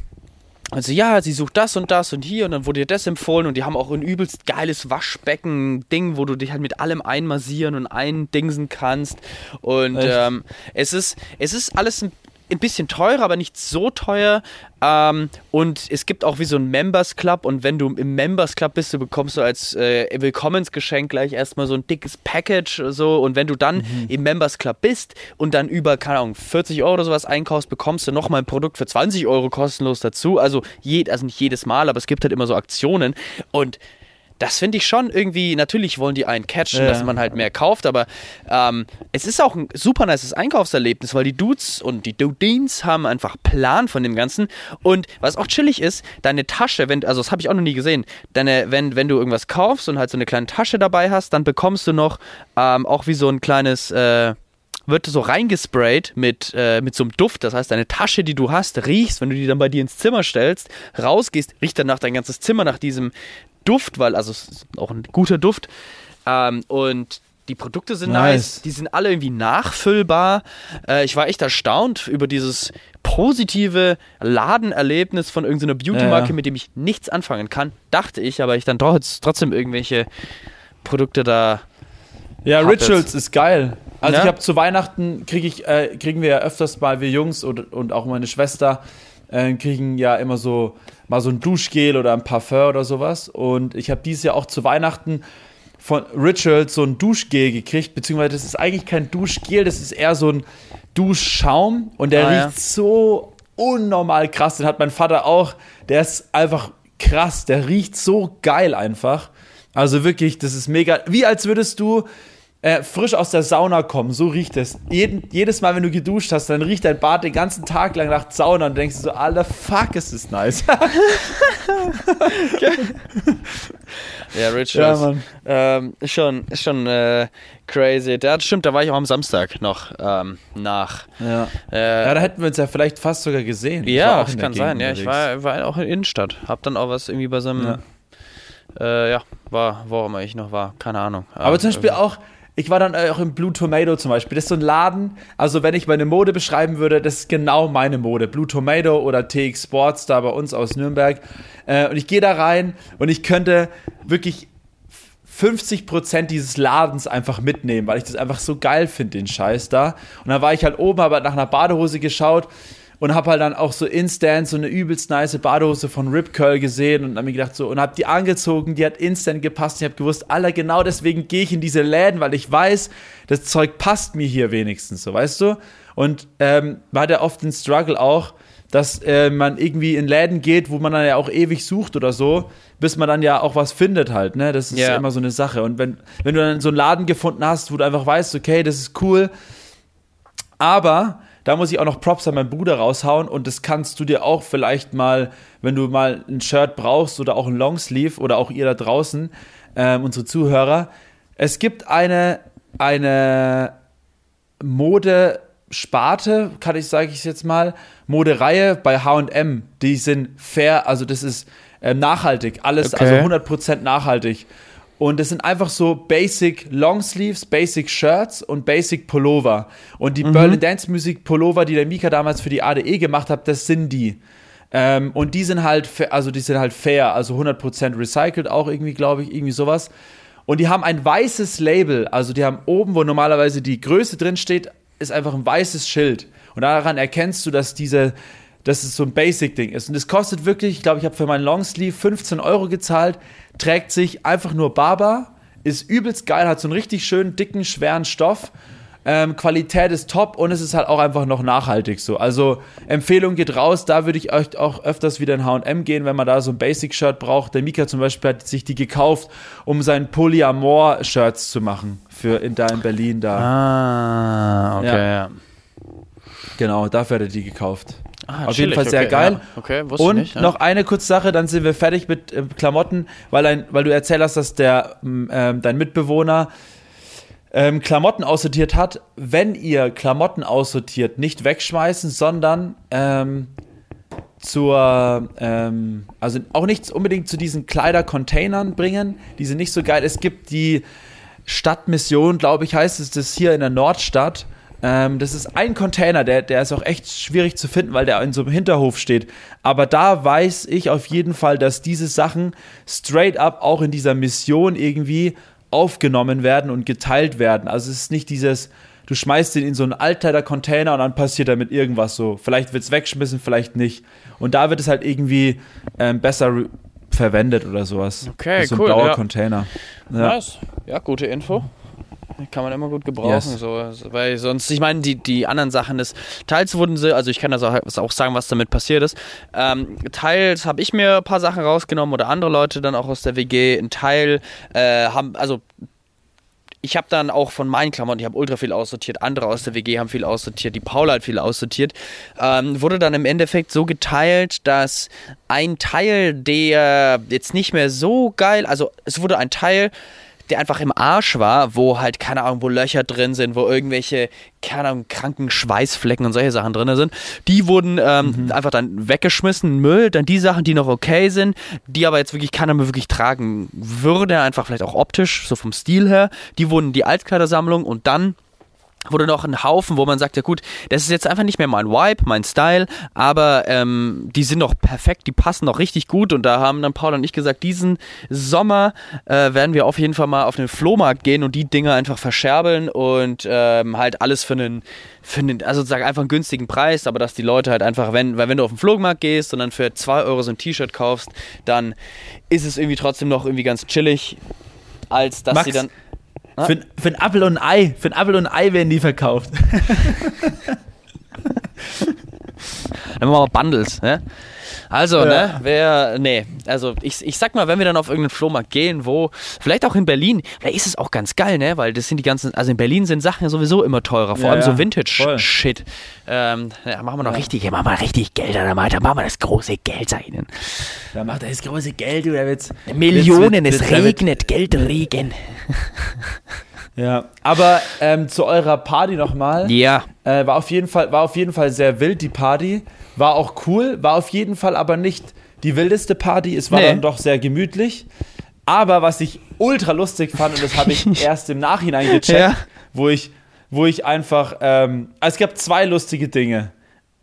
Speaker 1: also ja, sie sucht das und das und hier und dann wurde ihr das empfohlen und die haben auch ein übelst geiles Waschbecken-Ding, wo du dich halt mit allem einmassieren und eindingsen kannst. Und ähm, es ist, es ist alles ein ein bisschen teurer, aber nicht so teuer. Ähm, und es gibt auch wie so ein Members Club. Und wenn du im Members Club bist, du bekommst du als äh, Willkommensgeschenk gleich erstmal so ein dickes Package. So. Und wenn du dann mhm. im Members Club bist und dann über, keine Ahnung, 40 Euro oder sowas einkaufst, bekommst du nochmal ein Produkt für 20 Euro kostenlos dazu. Also, je, also nicht jedes Mal, aber es gibt halt immer so Aktionen. Und das finde ich schon irgendwie, natürlich wollen die einen catchen, ja. dass man halt mehr kauft, aber ähm, es ist auch ein super nices Einkaufserlebnis, weil die Dudes und die Dudines haben einfach Plan von dem Ganzen. Und was auch chillig ist, deine Tasche, wenn, also das habe ich auch noch nie gesehen, deine, wenn, wenn du irgendwas kaufst und halt so eine kleine Tasche dabei hast, dann bekommst du noch ähm, auch wie so ein kleines, äh, wird so reingesprayt mit, äh, mit so einem Duft. Das heißt, deine Tasche, die du hast, riechst, wenn du die dann bei dir ins Zimmer stellst, rausgehst, riecht danach dein ganzes Zimmer nach diesem Duft, weil also es ist auch ein guter Duft. Ähm, und die Produkte sind nice. nice. die sind alle irgendwie nachfüllbar. Äh, ich war echt erstaunt über dieses positive Ladenerlebnis von irgendeiner Beauty-Marke, ja. mit dem ich nichts anfangen kann. Dachte ich, aber ich dann trotzdem irgendwelche Produkte da.
Speaker 2: Ja, Rituals ist geil. Also ja? ich habe zu Weihnachten kriege ich äh, kriegen wir ja öfters mal wir Jungs und, und auch meine Schwester äh, kriegen ja immer so mal so ein Duschgel oder ein Parfum oder sowas. Und ich habe dieses Jahr auch zu Weihnachten von Rituals so ein Duschgel gekriegt, beziehungsweise das ist eigentlich kein Duschgel, das ist eher so ein Duschschaum und der ah, riecht ja. so unnormal krass. Den hat mein Vater auch. Der ist einfach krass, der riecht so geil einfach. Also wirklich, das ist mega. Wie als würdest du äh, frisch aus der Sauna kommen. So riecht es. Jeden, jedes Mal, wenn du geduscht hast, dann riecht dein Bad den ganzen Tag lang nach Sauna und denkst du so, alter Fuck, ist das nice.
Speaker 1: ja, Rich ja, ähm, ist schon, ist schon äh, crazy. Ja, stimmt, da war ich auch am Samstag noch ähm, nach.
Speaker 2: Ja. Äh, ja, da hätten wir uns ja vielleicht fast sogar gesehen.
Speaker 1: Ja, das kann sein. Ja, ich war, war auch in Innenstadt. Hab dann auch was irgendwie bei so einem. Ja, äh, ja war, wo immer ich noch war. Keine Ahnung.
Speaker 2: Aber zum Beispiel auch ich war dann auch im Blue Tomato zum Beispiel. Das ist so ein Laden, also wenn ich meine Mode beschreiben würde, das ist genau meine Mode. Blue Tomato oder TX Sports da bei uns aus Nürnberg. Äh, und ich gehe da rein und ich könnte wirklich 50% dieses Ladens einfach mitnehmen, weil ich das einfach so geil finde, den Scheiß da. Und dann war ich halt oben, habe nach einer Badehose geschaut und habe halt dann auch so instant so eine übelst nice Badehose von Rip Curl gesehen und habe mir gedacht so und habe die angezogen, die hat instant gepasst. Ich habe gewusst, Alter, genau deswegen gehe ich in diese Läden, weil ich weiß, das Zeug passt mir hier wenigstens, so weißt du. Und ähm, man hat ja oft den Struggle auch, dass äh, man irgendwie in Läden geht, wo man dann ja auch ewig sucht oder so, bis man dann ja auch was findet halt, ne? Das ist yeah. immer so eine Sache. Und wenn, wenn du dann so einen Laden gefunden hast, wo du einfach weißt, okay, das ist cool, aber da muss ich auch noch Props an meinen Bruder raushauen und das kannst du dir auch vielleicht mal, wenn du mal ein Shirt brauchst oder auch ein Longsleeve oder auch ihr da draußen, ähm, unsere Zuhörer. Es gibt eine, eine Modesparte, kann ich, sage ich jetzt mal, Modereihe bei H&M, die sind fair, also das ist äh, nachhaltig, alles, okay. also 100% nachhaltig. Und es sind einfach so Basic Longsleeves, Basic Shirts und Basic Pullover. Und die mhm. Berlin Dance Music Pullover, die der Mika damals für die ADE gemacht hat, das sind die. Ähm, und die sind halt, also die sind halt fair, also 100% recycelt auch irgendwie, glaube ich, irgendwie sowas. Und die haben ein weißes Label, also die haben oben, wo normalerweise die Größe drin steht, ist einfach ein weißes Schild. Und daran erkennst du, dass diese, dass es so ein Basic-Ding ist. Und es kostet wirklich, ich glaube, ich habe für meinen Longsleeve 15 Euro gezahlt, trägt sich einfach nur Barber, ist übelst geil, hat so einen richtig schönen, dicken, schweren Stoff. Ähm, Qualität ist top und es ist halt auch einfach noch nachhaltig so. Also Empfehlung geht raus, da würde ich euch auch öfters wieder in H&M gehen, wenn man da so ein Basic-Shirt braucht. Der Mika zum Beispiel hat sich die gekauft, um sein Polyamor-Shirts zu machen für in da in Berlin da.
Speaker 1: Ah, okay. Ja.
Speaker 2: Genau, dafür hat er die gekauft. Ah, Auf jeden Fall sehr okay, geil. Ja.
Speaker 1: Okay,
Speaker 2: Und nicht, ja. noch eine kurze Sache, dann sind wir fertig mit äh, Klamotten, weil, ein, weil du erzählt hast, dass der, äh, dein Mitbewohner ähm, Klamotten aussortiert hat. Wenn ihr Klamotten aussortiert, nicht wegschmeißen, sondern ähm, zur, ähm, also auch nicht unbedingt zu diesen Kleidercontainern bringen. Die sind nicht so geil. Es gibt die Stadtmission, glaube ich, heißt es das hier in der Nordstadt. Ähm, das ist ein Container, der, der ist auch echt schwierig zu finden, weil der in so einem Hinterhof steht. Aber da weiß ich auf jeden Fall, dass diese Sachen straight up auch in dieser Mission irgendwie aufgenommen werden und geteilt werden. Also es ist nicht dieses, du schmeißt den in so einen Altkleider-Container und dann passiert damit irgendwas so. Vielleicht wird es weggeschmissen, vielleicht nicht. Und da wird es halt irgendwie ähm, besser verwendet oder sowas.
Speaker 1: Okay,
Speaker 2: so
Speaker 1: ein cool. blauer
Speaker 2: ja. Container.
Speaker 1: Ja. Nice. Ja, gute Info. Kann man immer gut gebrauchen, yes. so, weil sonst, ich meine, die, die anderen Sachen des teils wurden sie, also ich kann das auch, auch sagen, was damit passiert ist. Ähm, teils habe ich mir ein paar Sachen rausgenommen oder andere Leute dann auch aus der WG. Ein Teil äh, haben, also ich habe dann auch von meinen Klamotten, ich habe ultra viel aussortiert, andere aus der WG haben viel aussortiert, die Paula hat viel aussortiert, ähm, wurde dann im Endeffekt so geteilt, dass ein Teil, der jetzt nicht mehr so geil, also es wurde ein Teil, der einfach im Arsch war, wo halt, keine Ahnung, wo Löcher drin sind, wo irgendwelche, keine Ahnung, kranken Schweißflecken und solche Sachen drin sind. Die wurden ähm, mhm. einfach dann weggeschmissen, Müll. Dann die Sachen, die noch okay sind, die aber jetzt wirklich keiner mehr wirklich tragen würde, einfach vielleicht auch optisch, so vom Stil her, die wurden in die Altkleidersammlung und dann wurde noch ein Haufen, wo man sagt, ja gut, das ist jetzt einfach nicht mehr mein Vibe, mein Style, aber ähm, die sind noch perfekt, die passen noch richtig gut und da haben dann Paul und ich gesagt, diesen Sommer äh, werden wir auf jeden Fall mal auf den Flohmarkt gehen und die Dinger einfach verscherbeln und ähm, halt alles für einen, für einen, also sozusagen einfach einen günstigen Preis, aber dass die Leute halt einfach, wenn, weil wenn du auf den Flohmarkt gehst und dann für 2 Euro so ein T-Shirt kaufst, dann ist es irgendwie trotzdem noch irgendwie ganz chillig, als dass
Speaker 2: Max,
Speaker 1: sie dann
Speaker 2: für, für ein Apfel und ein Ei. Für ein Apfel und ein Ei werden die verkauft.
Speaker 1: Dann machen wir Bundles, ne? Also, ja. ne, wer, nee, also ich, ich sag mal, wenn wir dann auf irgendeinen Flohmarkt gehen, wo, vielleicht auch in Berlin, vielleicht ist es auch ganz geil, ne, weil das sind die ganzen, also in Berlin sind Sachen ja sowieso immer teurer, vor ja, allem so Vintage-Shit. Ähm, ja, machen wir noch richtig, ja, machen wir richtig Geld, dann machen wir das große Geld sein.
Speaker 2: Da macht er das große Geld, oder wird's?
Speaker 1: Millionen, wird's, es regnet, Geldregen.
Speaker 2: Ja, aber ähm, zu eurer Party nochmal.
Speaker 1: Ja.
Speaker 2: Äh, war, auf jeden Fall, war auf jeden Fall sehr wild, die Party. War auch cool, war auf jeden Fall aber nicht die wildeste Party. Es war nee. dann doch sehr gemütlich. Aber was ich ultra lustig fand, und das habe ich erst im Nachhinein gecheckt, ja. wo ich, wo ich einfach, ähm, also es gab zwei lustige Dinge.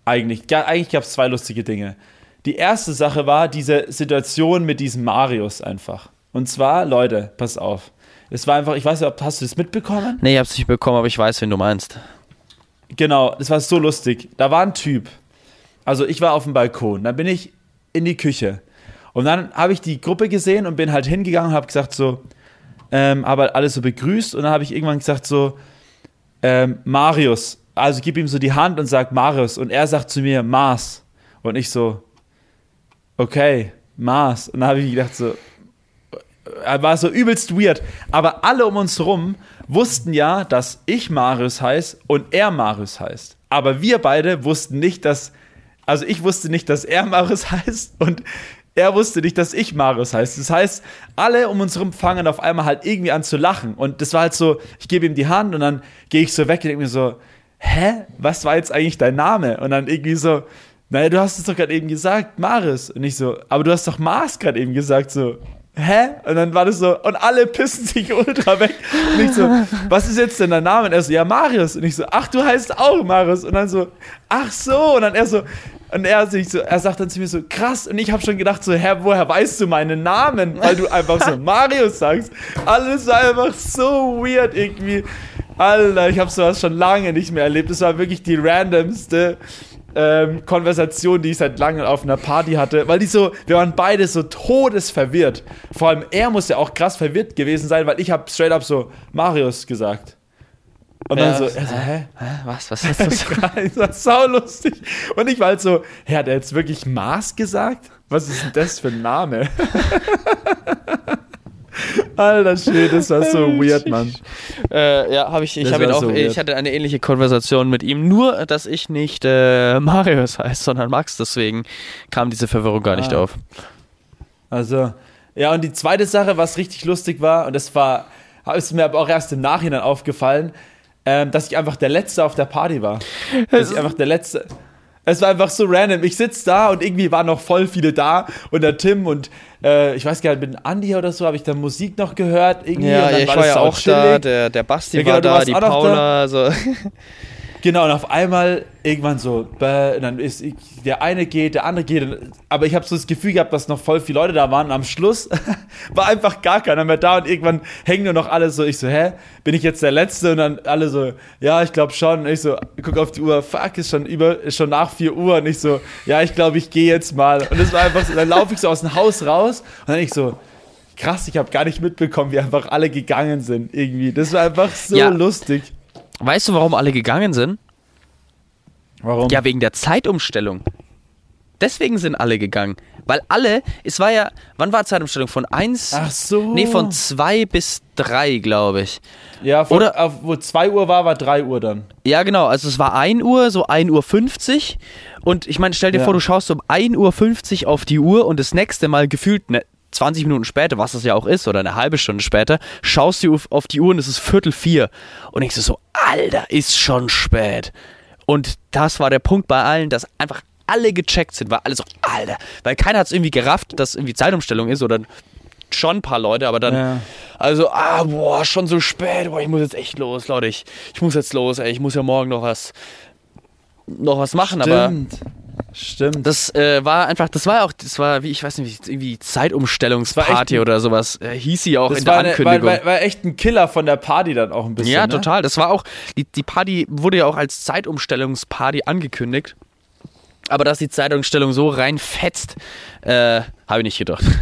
Speaker 2: Eigentlich, eigentlich gab es zwei lustige Dinge. Die erste Sache war diese Situation mit diesem Marius einfach. Und zwar, Leute, pass auf. Es war einfach, ich weiß nicht, hast du das mitbekommen?
Speaker 1: Nee, ich hab's nicht bekommen, aber ich weiß, wen du meinst.
Speaker 2: Genau, das war so lustig. Da war ein Typ. Also ich war auf dem Balkon, dann bin ich in die Küche. Und dann habe ich die Gruppe gesehen und bin halt hingegangen und habe gesagt so, ähm, habe halt alles so begrüßt und dann habe ich irgendwann gesagt so, ähm, Marius, also gib ihm so die Hand und sag Marius und er sagt zu mir Mars und ich so, okay, Mars und dann habe ich gedacht so, war so übelst weird, aber alle um uns rum wussten ja, dass ich Marius heiße und er Marius heißt. Aber wir beide wussten nicht, dass, also ich wusste nicht, dass er Marius heißt und er wusste nicht, dass ich Marius heiße. Das heißt, alle um uns herum fangen auf einmal halt irgendwie an zu lachen. Und das war halt so, ich gebe ihm die Hand und dann gehe ich so weg und denke mir so, hä, was war jetzt eigentlich dein Name? Und dann irgendwie so, naja, du hast es doch gerade eben gesagt, Marius. Und ich so, aber du hast doch Mars gerade eben gesagt, so, hä? Und dann war das so, und alle pissen sich ultra weg. Und ich so, was ist jetzt denn dein Name? Und er so, ja, Marius. Und ich so, ach, du heißt auch Marius. Und dann so, ach so. Und dann er so, und er, sich so, er sagt dann zu mir so, krass. Und ich habe schon gedacht, so, hä, woher weißt du meinen Namen? Weil du einfach so Marius sagst. Alles war einfach so weird irgendwie. Alter, ich habe sowas schon lange nicht mehr erlebt. Das war wirklich die randomste ähm, Konversation, die ich seit langem auf einer Party hatte, weil die so, wir waren beide so todesverwirrt. Vor allem er muss ja auch krass verwirrt gewesen sein, weil ich habe straight up so Marius gesagt. Und ja, dann so, er so, hä? hä? Was? Was hast du gesagt? das war saulustig. Und ich war halt so, hä, hat er jetzt wirklich Mars gesagt? Was ist denn das für ein Name? Alter Shit, das war so weird, Mann.
Speaker 1: Äh, ja, habe ich. Ich, hab ihn auch, so ich hatte eine ähnliche Konversation mit ihm, nur dass ich nicht äh, Marius heiße, sondern Max. Deswegen kam diese Verwirrung gar nicht ah. auf.
Speaker 2: Also, ja, und die zweite Sache, was richtig lustig war, und das war, ist mir aber auch erst im Nachhinein aufgefallen, ähm, dass ich einfach der Letzte auf der Party war. Dass ich einfach der Letzte. Es war einfach so random. Ich sitze da und irgendwie waren noch voll viele da und der Tim und äh, ich weiß gar nicht, mit Andi oder so habe ich da Musik noch gehört. Irgendwie,
Speaker 1: ja, ich war, war ja auch da, der, der Basti ja, genau, war da, die Paula. So.
Speaker 2: Genau, und auf einmal irgendwann so, bäh, dann ist der eine geht, der andere geht. Aber ich habe so das Gefühl gehabt, dass noch voll viele Leute da waren. Und am Schluss war einfach gar keiner mehr da und irgendwann hängen nur noch alle so. Ich so, hä, bin ich jetzt der Letzte? Und dann alle so, ja, ich glaube schon. Und ich so, guck auf die Uhr, fuck, ist schon über, ist schon nach 4 Uhr. Und ich so, ja, ich glaube, ich gehe jetzt mal. Und es war einfach so, dann laufe ich so aus dem Haus raus und dann ich so, krass, ich habe gar nicht mitbekommen, wie einfach alle gegangen sind irgendwie. Das war einfach so ja. lustig.
Speaker 1: Weißt du, warum alle gegangen sind?
Speaker 2: Warum?
Speaker 1: Ja, wegen der Zeitumstellung. Deswegen sind alle gegangen. Weil alle, es war ja, wann war Zeitumstellung? Von 1?
Speaker 2: Ach so.
Speaker 1: Nee, von 2 bis 3, glaube ich.
Speaker 2: Ja, von, Oder, auf, wo 2 Uhr war, war 3 Uhr dann.
Speaker 1: Ja, genau. Also es war 1 Uhr, so 1 Uhr 50. Und ich meine, stell dir ja. vor, du schaust um 1 Uhr 50 auf die Uhr und das nächste Mal gefühlt ne, 20 Minuten später, was das ja auch ist, oder eine halbe Stunde später, schaust du auf die Uhr und es ist Viertel vier. Und ich so, Alter, ist schon spät. Und das war der Punkt bei allen, dass einfach alle gecheckt sind, weil alle so, Alter, weil keiner hat es irgendwie gerafft, dass irgendwie Zeitumstellung ist oder schon ein paar Leute, aber dann, ja. also, ah, boah, schon so spät, boah, ich muss jetzt echt los, Leute, ich, ich muss jetzt los, ey, ich muss ja morgen noch was, noch was machen,
Speaker 2: Stimmt.
Speaker 1: aber
Speaker 2: Stimmt.
Speaker 1: Das äh, war einfach, das war auch, das war wie, ich weiß nicht, irgendwie Zeitumstellungsparty oder sowas, äh, hieß sie auch in der eine, Ankündigung.
Speaker 2: War, war, war, echt ein Killer von der Party dann auch ein bisschen.
Speaker 1: Ja,
Speaker 2: ne?
Speaker 1: total. Das war auch, die, die Party wurde ja auch als Zeitumstellungsparty angekündigt. Aber dass die Zeitumstellung so reinfetzt, äh, habe ich nicht gedacht.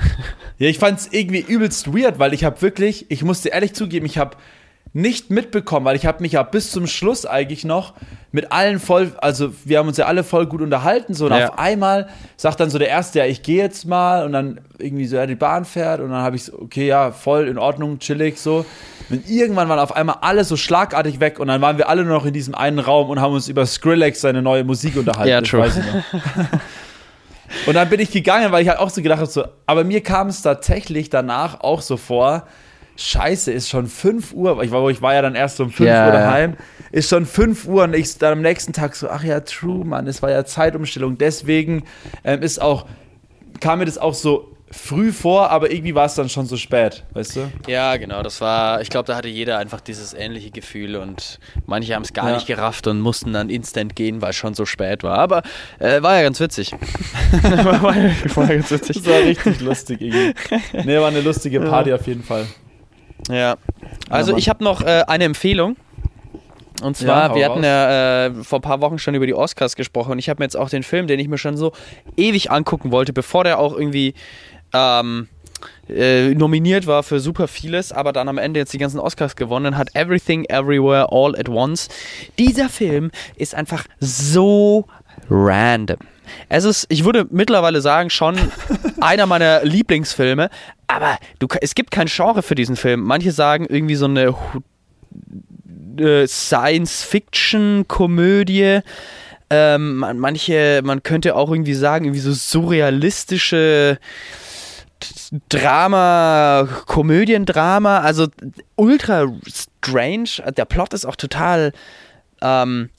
Speaker 2: Ja, ich fand es irgendwie übelst weird, weil ich habe wirklich, ich musste ehrlich zugeben, ich habe nicht mitbekommen, weil ich habe mich ja bis zum Schluss eigentlich noch mit allen voll, also wir haben uns ja alle voll gut unterhalten, so und ja. auf einmal sagt dann so der Erste, ja, ich gehe jetzt mal und dann irgendwie so, ja, die Bahn fährt und dann habe ich so, okay, ja, voll in Ordnung, chillig, so. Und irgendwann waren auf einmal alle so schlagartig weg und dann waren wir alle nur noch in diesem einen Raum und haben uns über Skrillex seine neue Musik unterhalten. Ja, true. und dann bin ich gegangen, weil ich halt auch so gedacht habe, so, aber mir kam es tatsächlich danach auch so vor, Scheiße, ist schon 5 Uhr. Ich war, ich war ja dann erst um 5 yeah. Uhr daheim. Ist schon 5 Uhr und ich dann am nächsten Tag so, ach ja, true, Mann, es war ja Zeitumstellung. Deswegen ähm, ist auch, kam mir das auch so früh vor, aber irgendwie war es dann schon so spät, weißt du?
Speaker 1: Ja, genau, das war, ich glaube, da hatte jeder einfach dieses ähnliche Gefühl und manche haben es gar ja. nicht gerafft und mussten dann instant gehen, weil es schon so spät war. Aber äh, war ja ganz witzig. war,
Speaker 2: war, war ganz witzig. Das war richtig lustig irgendwie. Nee, war eine lustige Party ja. auf jeden Fall.
Speaker 1: Ja. Also ja, ich habe noch äh, eine Empfehlung. Und zwar, ja, wir hatten ja äh, vor ein paar Wochen schon über die Oscars gesprochen und ich habe mir jetzt auch den Film, den ich mir schon so ewig angucken wollte, bevor der auch irgendwie ähm, äh, nominiert war für super vieles, aber dann am Ende jetzt die ganzen Oscars gewonnen hat. Everything Everywhere All at Once. Dieser Film ist einfach so random. Es ist, ich würde mittlerweile sagen, schon einer meiner Lieblingsfilme, aber du, es gibt kein Genre für diesen Film. Manche sagen irgendwie so eine äh, Science-Fiction-Komödie. Ähm, manche, man könnte auch irgendwie sagen, irgendwie so surrealistische Drama, Komödiendrama, also ultra strange. Der Plot ist auch total. Ähm,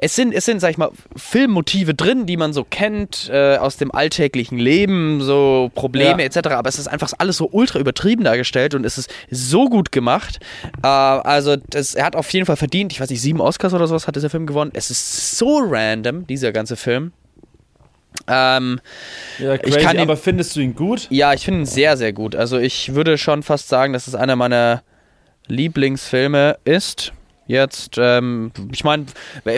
Speaker 1: es sind, es sind, sag ich mal, Filmmotive drin, die man so kennt äh, aus dem alltäglichen Leben, so Probleme ja. etc. Aber es ist einfach alles so ultra übertrieben dargestellt und es ist so gut gemacht. Äh, also das, er hat auf jeden Fall verdient, ich weiß nicht, sieben Oscars oder sowas hat dieser Film gewonnen. Es ist so random, dieser ganze Film. Ähm,
Speaker 2: ja, crazy, ich kann ihn, aber findest du ihn gut?
Speaker 1: Ja, ich finde ihn sehr, sehr gut. Also ich würde schon fast sagen, dass es einer meiner Lieblingsfilme ist. Jetzt, ähm, ich meine,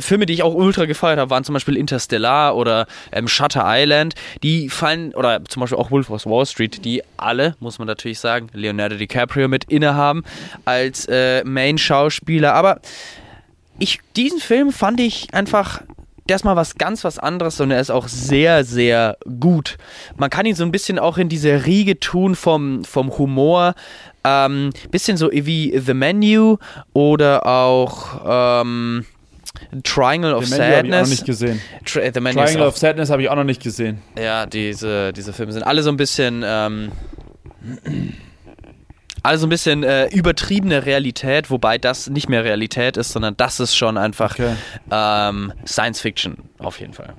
Speaker 1: Filme, die ich auch ultra gefeiert habe, waren zum Beispiel Interstellar oder ähm, Shutter Island. Die fallen, oder zum Beispiel auch Wolf of Wall Street, die alle, muss man natürlich sagen, Leonardo DiCaprio mit innehaben als äh, Main-Schauspieler. Aber ich, diesen Film fand ich einfach der ist mal was ganz was anderes und er ist auch sehr, sehr gut. Man kann ihn so ein bisschen auch in diese Riege tun vom, vom Humor. Ähm, bisschen so wie The Menu oder auch ähm, Triangle of The Menu Sadness.
Speaker 2: Ich auch noch nicht gesehen. Tri Triangle of Sadness habe ich auch noch nicht gesehen.
Speaker 1: Ja, diese, diese Filme sind alle so ein bisschen. Ähm, also ein bisschen äh, übertriebene Realität, wobei das nicht mehr Realität ist, sondern das ist schon einfach okay. ähm, Science Fiction auf jeden Fall.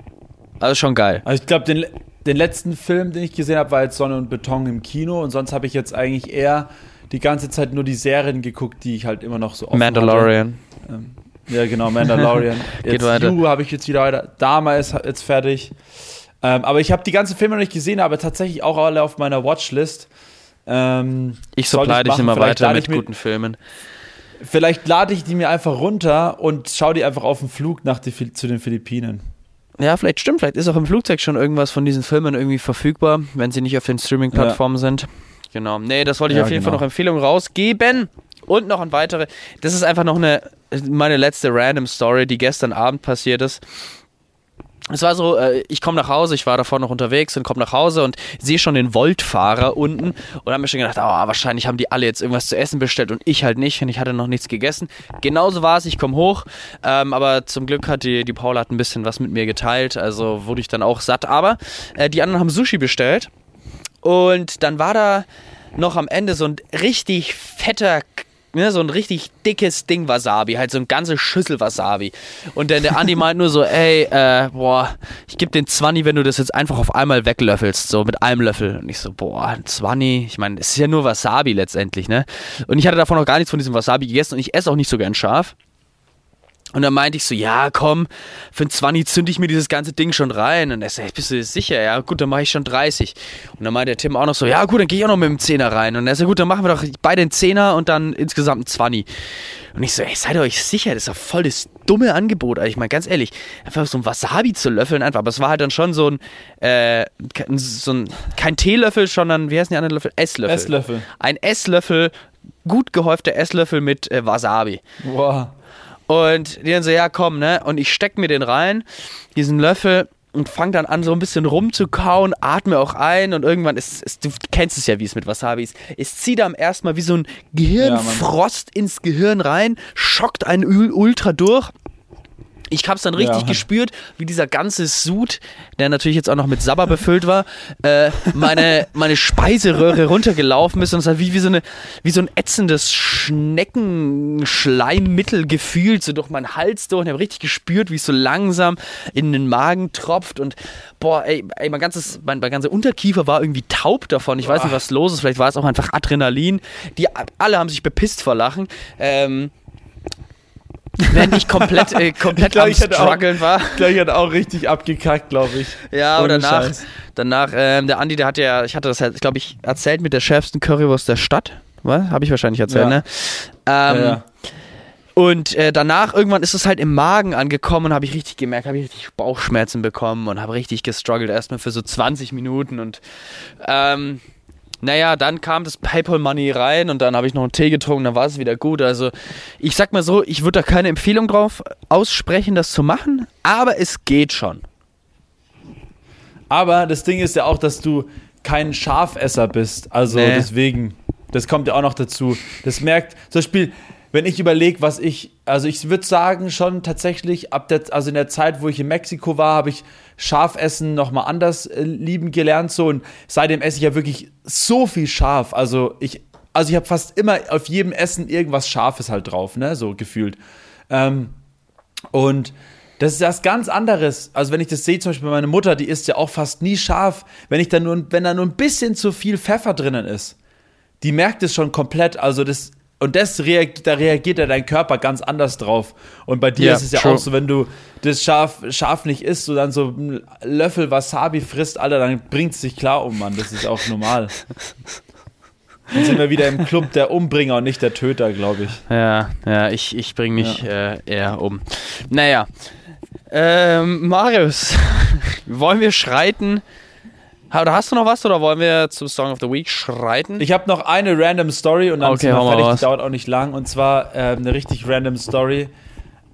Speaker 1: Also schon geil.
Speaker 2: Also ich glaube, den, den letzten Film, den ich gesehen habe, war jetzt Sonne und Beton im Kino und sonst habe ich jetzt eigentlich eher die ganze Zeit nur die Serien geguckt, die ich halt immer noch so
Speaker 1: oft Mandalorian.
Speaker 2: Ähm, ja, genau, Mandalorian.
Speaker 1: Geht jetzt weiter.
Speaker 2: You habe ich jetzt wieder weiter. Dama ist jetzt fertig. Ähm, aber ich habe die ganzen Filme noch nicht gesehen, aber tatsächlich auch alle auf meiner Watchlist.
Speaker 1: Ähm, ich supply dich immer weiter mit guten Filmen.
Speaker 2: Vielleicht lade ich die mir einfach runter und schau die einfach auf dem Flug nach die, zu den Philippinen.
Speaker 1: Ja, vielleicht stimmt, vielleicht ist auch im Flugzeug schon irgendwas von diesen Filmen irgendwie verfügbar, wenn sie nicht auf den Streaming-Plattformen ja. sind. Genau. Nee, das wollte ich ja, auf jeden genau. Fall noch Empfehlungen rausgeben. Und noch ein weitere. Das ist einfach noch eine meine letzte random Story, die gestern Abend passiert ist es war so, äh, ich komme nach Hause, ich war davor noch unterwegs und komme nach Hause und sehe schon den Voltfahrer unten und habe mir schon gedacht, oh, wahrscheinlich haben die alle jetzt irgendwas zu essen bestellt und ich halt nicht und ich hatte noch nichts gegessen. Genauso war es, ich komme hoch, ähm, aber zum Glück hat die, die Paula hat ein bisschen was mit mir geteilt, also wurde ich dann auch satt. Aber äh, die anderen haben Sushi bestellt und dann war da noch am Ende so ein richtig fetter ne, so ein richtig dickes Ding Wasabi, halt so eine ganze Schüssel Wasabi. Und dann der Andi meint nur so, ey, äh, boah, ich geb den 20, wenn du das jetzt einfach auf einmal weglöffelst, so mit einem Löffel. Und ich so, boah, ein 20, ich meine, es ist ja nur Wasabi letztendlich, ne? Und ich hatte davon noch gar nichts von diesem Wasabi gegessen und ich esse auch nicht so gern scharf. Und dann meinte ich so, ja, komm, für ein 20 zünde ich mir dieses ganze Ding schon rein. Und er sagt, bist du sicher? Ja, gut, dann mache ich schon 30. Und dann meinte der Tim auch noch so, ja, gut, dann gehe ich auch noch mit dem Zehner rein. Und er sagt, gut, dann machen wir doch beide einen Zehner und dann insgesamt ein 20. Und ich so, ey, seid ihr euch sicher? Das ist doch voll das dumme Angebot. Also ich meine, ganz ehrlich, einfach so ein Wasabi zu löffeln einfach. Aber es war halt dann schon so ein, äh, so ein, kein Teelöffel, sondern, wie heißen die anderen Löffel? Esslöffel.
Speaker 2: Esslöffel.
Speaker 1: Ein Esslöffel, gut gehäufter Esslöffel mit äh, Wasabi.
Speaker 2: Wow.
Speaker 1: Und die dann so, ja komm, ne? Und ich steck mir den rein, diesen Löffel und fange dann an, so ein bisschen rumzukauen, atme auch ein und irgendwann ist, ist, du kennst es ja, wie es mit Wasabi ist. Es zieht am ersten Mal wie so ein Gehirnfrost ja, ins Gehirn rein, schockt einen ultra durch. Ich habe es dann richtig ja. gespürt, wie dieser ganze Sud, der natürlich jetzt auch noch mit Sabber befüllt war, äh, meine, meine Speiseröhre runtergelaufen ist und es hat wie, wie, so eine, wie so ein ätzendes Schneckenschleimmittel gefühlt, so durch meinen Hals durch. Und ich habe richtig gespürt, wie es so langsam in den Magen tropft und boah, ey, ey mein ganzes, mein, mein ganzer Unterkiefer war irgendwie taub davon. Ich weiß nicht, was los ist. Vielleicht war es auch einfach Adrenalin. Die alle haben sich bepisst vor Lachen. Ähm, wenn ich komplett, äh, komplett
Speaker 2: am struggeln war. Ich glaube, ich hatte auch richtig abgekackt, glaube ich.
Speaker 1: Ja, aber danach, danach ähm, der Andi, der hat ja, ich hatte das halt, glaube ich, erzählt mit der schärfsten Currywurst der Stadt. Was? Habe ich wahrscheinlich erzählt, ja. ne? Ähm, ja, ja. Und äh, danach irgendwann ist es halt im Magen angekommen und habe ich richtig gemerkt, habe ich richtig Bauchschmerzen bekommen und habe richtig gestruggelt erstmal für so 20 Minuten und ähm, naja, dann kam das PayPal Money rein und dann habe ich noch einen Tee getrunken, dann war es wieder gut. Also ich sag mal so, ich würde da keine Empfehlung drauf aussprechen, das zu machen, aber es geht schon.
Speaker 2: Aber das Ding ist ja auch, dass du kein Schafesser bist. Also nee. deswegen, das kommt ja auch noch dazu. Das merkt, zum Beispiel, wenn ich überlege, was ich, also ich würde sagen, schon tatsächlich ab der, also in der Zeit, wo ich in Mexiko war, habe ich Schafessen nochmal anders äh, lieben gelernt, so und seitdem esse ich ja wirklich so viel Schaf. Also ich, also ich habe fast immer auf jedem Essen irgendwas Scharfes halt drauf, ne, so gefühlt. Ähm, und das ist was ganz anderes. Also wenn ich das sehe, zum Beispiel meine Mutter, die isst ja auch fast nie scharf. Wenn ich da nur, wenn da nur ein bisschen zu viel Pfeffer drinnen ist, die merkt es schon komplett. Also das und das reagiert, da reagiert ja dein Körper ganz anders drauf. Und bei dir ja, ist es ja true. auch so, wenn du das scharf, scharf nicht isst, so dann so einen Löffel Wasabi frisst, Alter, dann bringt es sich klar um, Mann. Das ist auch normal. Dann sind wir wieder im Club der Umbringer und nicht der Töter, glaube ich.
Speaker 1: Ja, ja, ich, ich bringe mich ja. äh, eher um. Naja. Ähm, Marius, wollen wir schreiten oder hast du noch was oder wollen wir zum Song of the Week schreiten?
Speaker 2: Ich habe noch eine random Story und dann okay, sind wir fertig. Die dauert auch nicht lang. Und zwar äh, eine richtig random Story.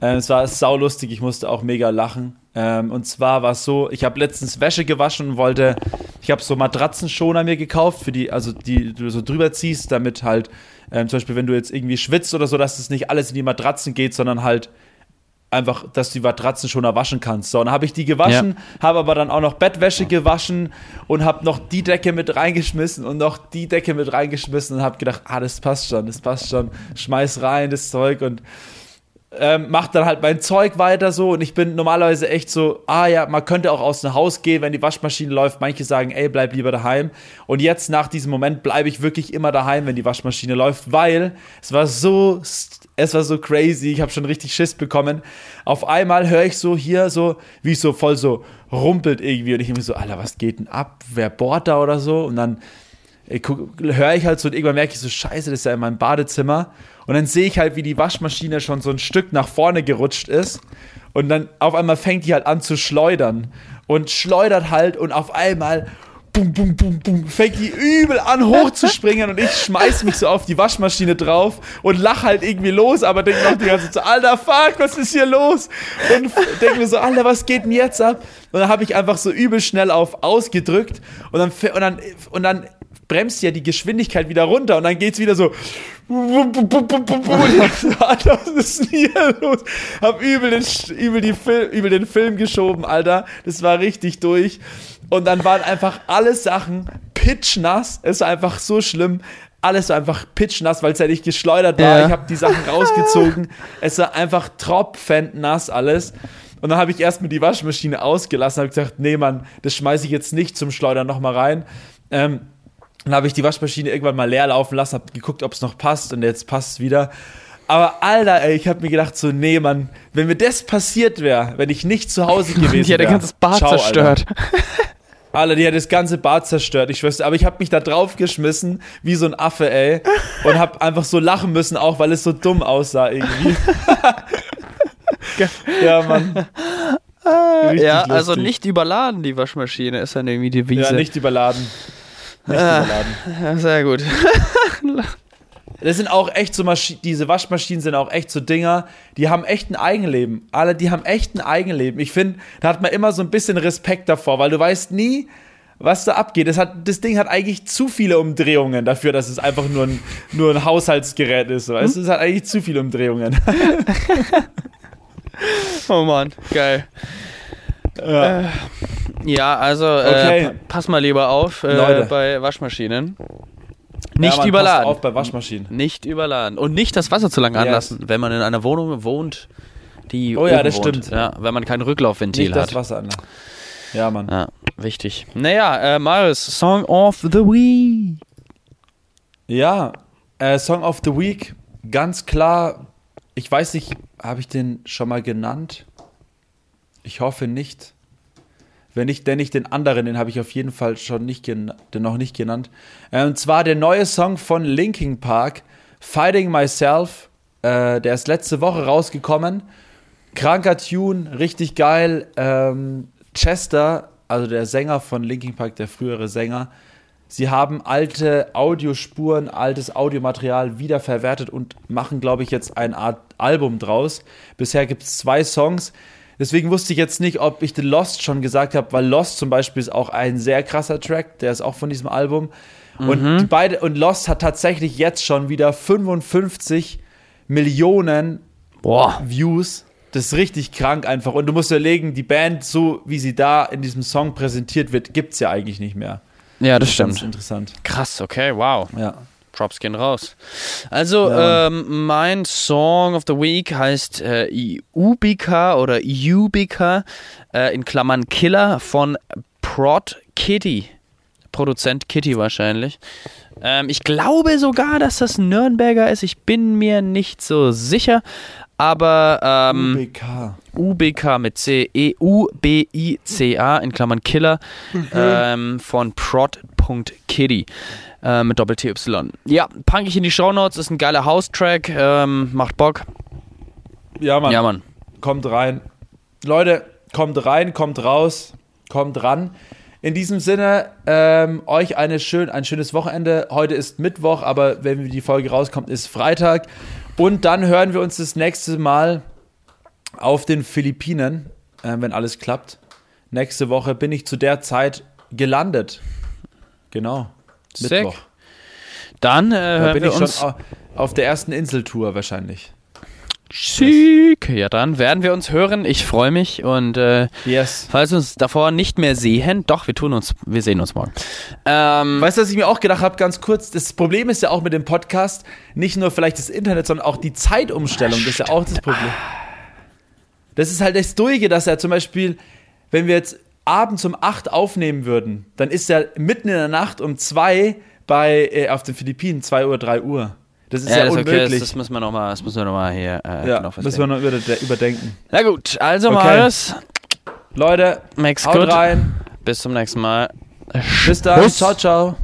Speaker 2: Äh, es war saulustig, ich musste auch mega lachen. Ähm, und zwar war es so, ich habe letztens Wäsche gewaschen und wollte, ich habe so Matratzenschoner mir gekauft, für die, also die du so drüber ziehst, damit halt, ähm, zum Beispiel, wenn du jetzt irgendwie schwitzt oder so, dass es nicht alles in die Matratzen geht, sondern halt einfach, dass du die Matratzen schon erwaschen kannst. So, dann habe ich die gewaschen, ja. habe aber dann auch noch Bettwäsche gewaschen und habe noch die Decke mit reingeschmissen und noch die Decke mit reingeschmissen und habe gedacht, ah, das passt schon, das passt schon. Schmeiß rein das Zeug und ähm, mach dann halt mein Zeug weiter so und ich bin normalerweise echt so, ah ja, man könnte auch aus dem Haus gehen, wenn die Waschmaschine läuft. Manche sagen, ey, bleib lieber daheim. Und jetzt nach diesem Moment bleibe ich wirklich immer daheim, wenn die Waschmaschine läuft, weil es war so, es war so crazy. Ich habe schon richtig Schiss bekommen. Auf einmal höre ich so hier so, wie so voll so rumpelt irgendwie und ich irgendwie so, Alter, was geht denn ab? Wer bohrt da oder so? Und dann höre ich halt so und irgendwann merke ich so, scheiße, das ist ja in meinem Badezimmer. Und dann sehe ich halt, wie die Waschmaschine schon so ein Stück nach vorne gerutscht ist. Und dann auf einmal fängt die halt an zu schleudern. Und schleudert halt und auf einmal bum, bum, bum, bum, fängt die übel an hochzuspringen und ich schmeiß mich so auf die Waschmaschine drauf und lach halt irgendwie los, aber denke noch die ganze Zeit so, Alter, fuck, was ist hier los? Und denke mir so, Alter, was geht denn jetzt ab? Und dann habe ich einfach so übel schnell auf ausgedrückt und dann, und dann, und dann bremst ja die Geschwindigkeit wieder runter und dann geht's wieder so. Was ist hier los? Hab übel den, übel, die Film, übel den Film geschoben, Alter. Das war richtig durch. Und dann waren einfach alle Sachen pitchnass. Es war einfach so schlimm. Alles war einfach pitchnass, weil es ja nicht geschleudert war. Ja. Ich habe die Sachen rausgezogen. es war einfach tropfennass alles. Und dann habe ich erstmal die Waschmaschine ausgelassen, habe gesagt, nee, Mann, das schmeiße ich jetzt nicht zum Schleudern nochmal rein. Ähm, dann habe ich die Waschmaschine irgendwann mal leer laufen lassen, habe geguckt, ob es noch passt und jetzt passt es wieder. Aber Alter, ey, ich habe mir gedacht, so, nee, Mann, wenn mir das passiert wäre, wenn ich nicht zu Hause gewesen wäre. Die
Speaker 1: hat
Speaker 2: ein
Speaker 1: ganzes Bad Ciao, zerstört.
Speaker 2: Alter. Alter, die hat das ganze Bad zerstört, ich schwör's. Aber ich habe mich da drauf geschmissen, wie so ein Affe, ey. Und habe einfach so lachen müssen, auch weil es so dumm aussah irgendwie. ja, Mann.
Speaker 1: Richtig ja, lustig. also nicht überladen, die Waschmaschine, ist dann irgendwie die Wiese. Ja,
Speaker 2: nicht überladen.
Speaker 1: Ah. Sehr gut.
Speaker 2: Das sind auch echt so Maschinen, diese Waschmaschinen sind auch echt so Dinger, die haben echt ein Eigenleben. Alle, die haben echt ein Eigenleben. Ich finde, da hat man immer so ein bisschen Respekt davor, weil du weißt nie, was da abgeht. Das, hat, das Ding hat eigentlich zu viele Umdrehungen dafür, dass es einfach nur ein, nur ein Haushaltsgerät ist. Weißt? Hm? Es hat eigentlich zu viele Umdrehungen.
Speaker 1: oh Mann, geil.
Speaker 2: Ja.
Speaker 1: Äh, ja, also
Speaker 2: Okay.
Speaker 1: äh, pass mal lieber auf äh,
Speaker 2: Leute.
Speaker 1: bei Waschmaschinen.
Speaker 2: Ja,
Speaker 1: Nicht
Speaker 2: Mann,
Speaker 1: überladen.
Speaker 2: Passt auf bei Waschmaschinen.
Speaker 1: Nicht überladen. Und nicht das Wasser zu lange
Speaker 2: Yes.
Speaker 1: anlassen, wenn man in einer Wohnung wohnt, die.
Speaker 2: Oh ja, das
Speaker 1: wohnt.
Speaker 2: stimmt.
Speaker 1: Ja, wenn man kein Rücklaufventil
Speaker 2: Nicht das
Speaker 1: hat.
Speaker 2: Wasser an. Ja, Mann.
Speaker 1: Ja, wichtig. Naja, äh, Marius, Song of the Week.
Speaker 2: Ja, äh, Song of the Week, ganz klar. Ich weiß nicht, habe ich den schon mal genannt? Ich hoffe nicht. Wenn nicht, denn nicht den anderen, den habe ich auf jeden Fall schon nicht den noch nicht genannt. Äh, und zwar der neue Song von Linkin Park, Fighting Myself. Äh, der ist letzte Woche rausgekommen. Kranker Tune, richtig geil. Ähm, Chester, also der Sänger von Linkin Park, der frühere Sänger, sie haben alte Audiospuren, altes Audiomaterial wiederverwertet und machen, glaube ich, jetzt eine Art Album draus. Bisher gibt es zwei Songs. Deswegen wusste ich jetzt nicht, ob ich den Lost schon gesagt habe, weil Lost zum Beispiel ist auch ein sehr krasser Track, der ist auch von diesem Album. Und die beide und Lost hat tatsächlich jetzt schon wieder 55 Millionen
Speaker 1: Boah.
Speaker 2: Views. Das ist richtig krank einfach. Und du musst überlegen, die Band, so wie sie da in diesem Song präsentiert wird, gibt es ja eigentlich nicht mehr.
Speaker 1: Ja, das
Speaker 2: ganz
Speaker 1: stimmt.
Speaker 2: interessant.
Speaker 1: Krass, okay, wow.
Speaker 2: Ja.
Speaker 1: Props gehen raus. Also,
Speaker 2: Ja.
Speaker 1: ähm, mein Song of the Week heißt äh, Ubika oder Ubika, äh, in Klammern Killer von Prod Kitty. Produzent Kitty wahrscheinlich. Ähm, ich glaube sogar, dass das ein Nürnberger ist. Ich bin mir nicht so sicher. Aber ähm,
Speaker 2: UBK.
Speaker 1: UBK mit C, E-U-B-I-C-A in Klammern Killer ähm, von prod.kitty äh, mit Doppel-T-Y. Ja, punk ich in die Shownotes, ist ein geiler House-Track, ähm, macht Bock.
Speaker 2: Ja, Mann.
Speaker 1: Ja, Mann.
Speaker 2: Kommt rein. Leute, kommt rein, kommt raus, kommt ran. In diesem Sinne, ähm, euch eine schön, ein schönes Wochenende. Heute ist Mittwoch, aber wenn die Folge rauskommt, ist Freitag. Und dann hören wir uns das nächste Mal auf den Philippinen, äh, wenn alles klappt. Nächste Woche bin ich zu der Zeit gelandet. Genau.
Speaker 1: Sick.
Speaker 2: Mittwoch.
Speaker 1: Dann äh,
Speaker 2: Da
Speaker 1: hören
Speaker 2: bin
Speaker 1: wir
Speaker 2: ich schon
Speaker 1: uns.
Speaker 2: au- auf der ersten Inseltour wahrscheinlich.
Speaker 1: Sick. Ja, dann werden wir uns hören. Ich freue mich und äh,
Speaker 2: Yes.
Speaker 1: falls wir uns davor nicht mehr sehen, doch, wir tun uns, wir sehen uns morgen. Ähm,
Speaker 2: Weißt du, was ich mir auch gedacht habe, ganz kurz? Das Problem ist ja auch mit dem Podcast, nicht nur vielleicht das Internet, sondern auch die Zeitumstellung. Das ist ja auch das Problem. Das ist halt das Durige, dass er zum Beispiel, wenn wir jetzt abends um 8 aufnehmen würden, dann ist er mitten in der Nacht um 2 bei, äh, auf den Philippinen, 2 Uhr, 3 Uhr. Das ist ja,
Speaker 1: ja, das ist okay, das,
Speaker 2: unmöglich.
Speaker 1: das müssen wir nochmal, das müssen wir noch mal hier äh,
Speaker 2: ja, müssen wir noch über, überdenken.
Speaker 1: Na gut, also
Speaker 2: Okay.
Speaker 1: Marius,
Speaker 2: Leute,
Speaker 1: Max
Speaker 2: haut
Speaker 1: gut.
Speaker 2: rein.
Speaker 1: Bis zum nächsten Mal.
Speaker 2: Bis dann. Ciao, ciao.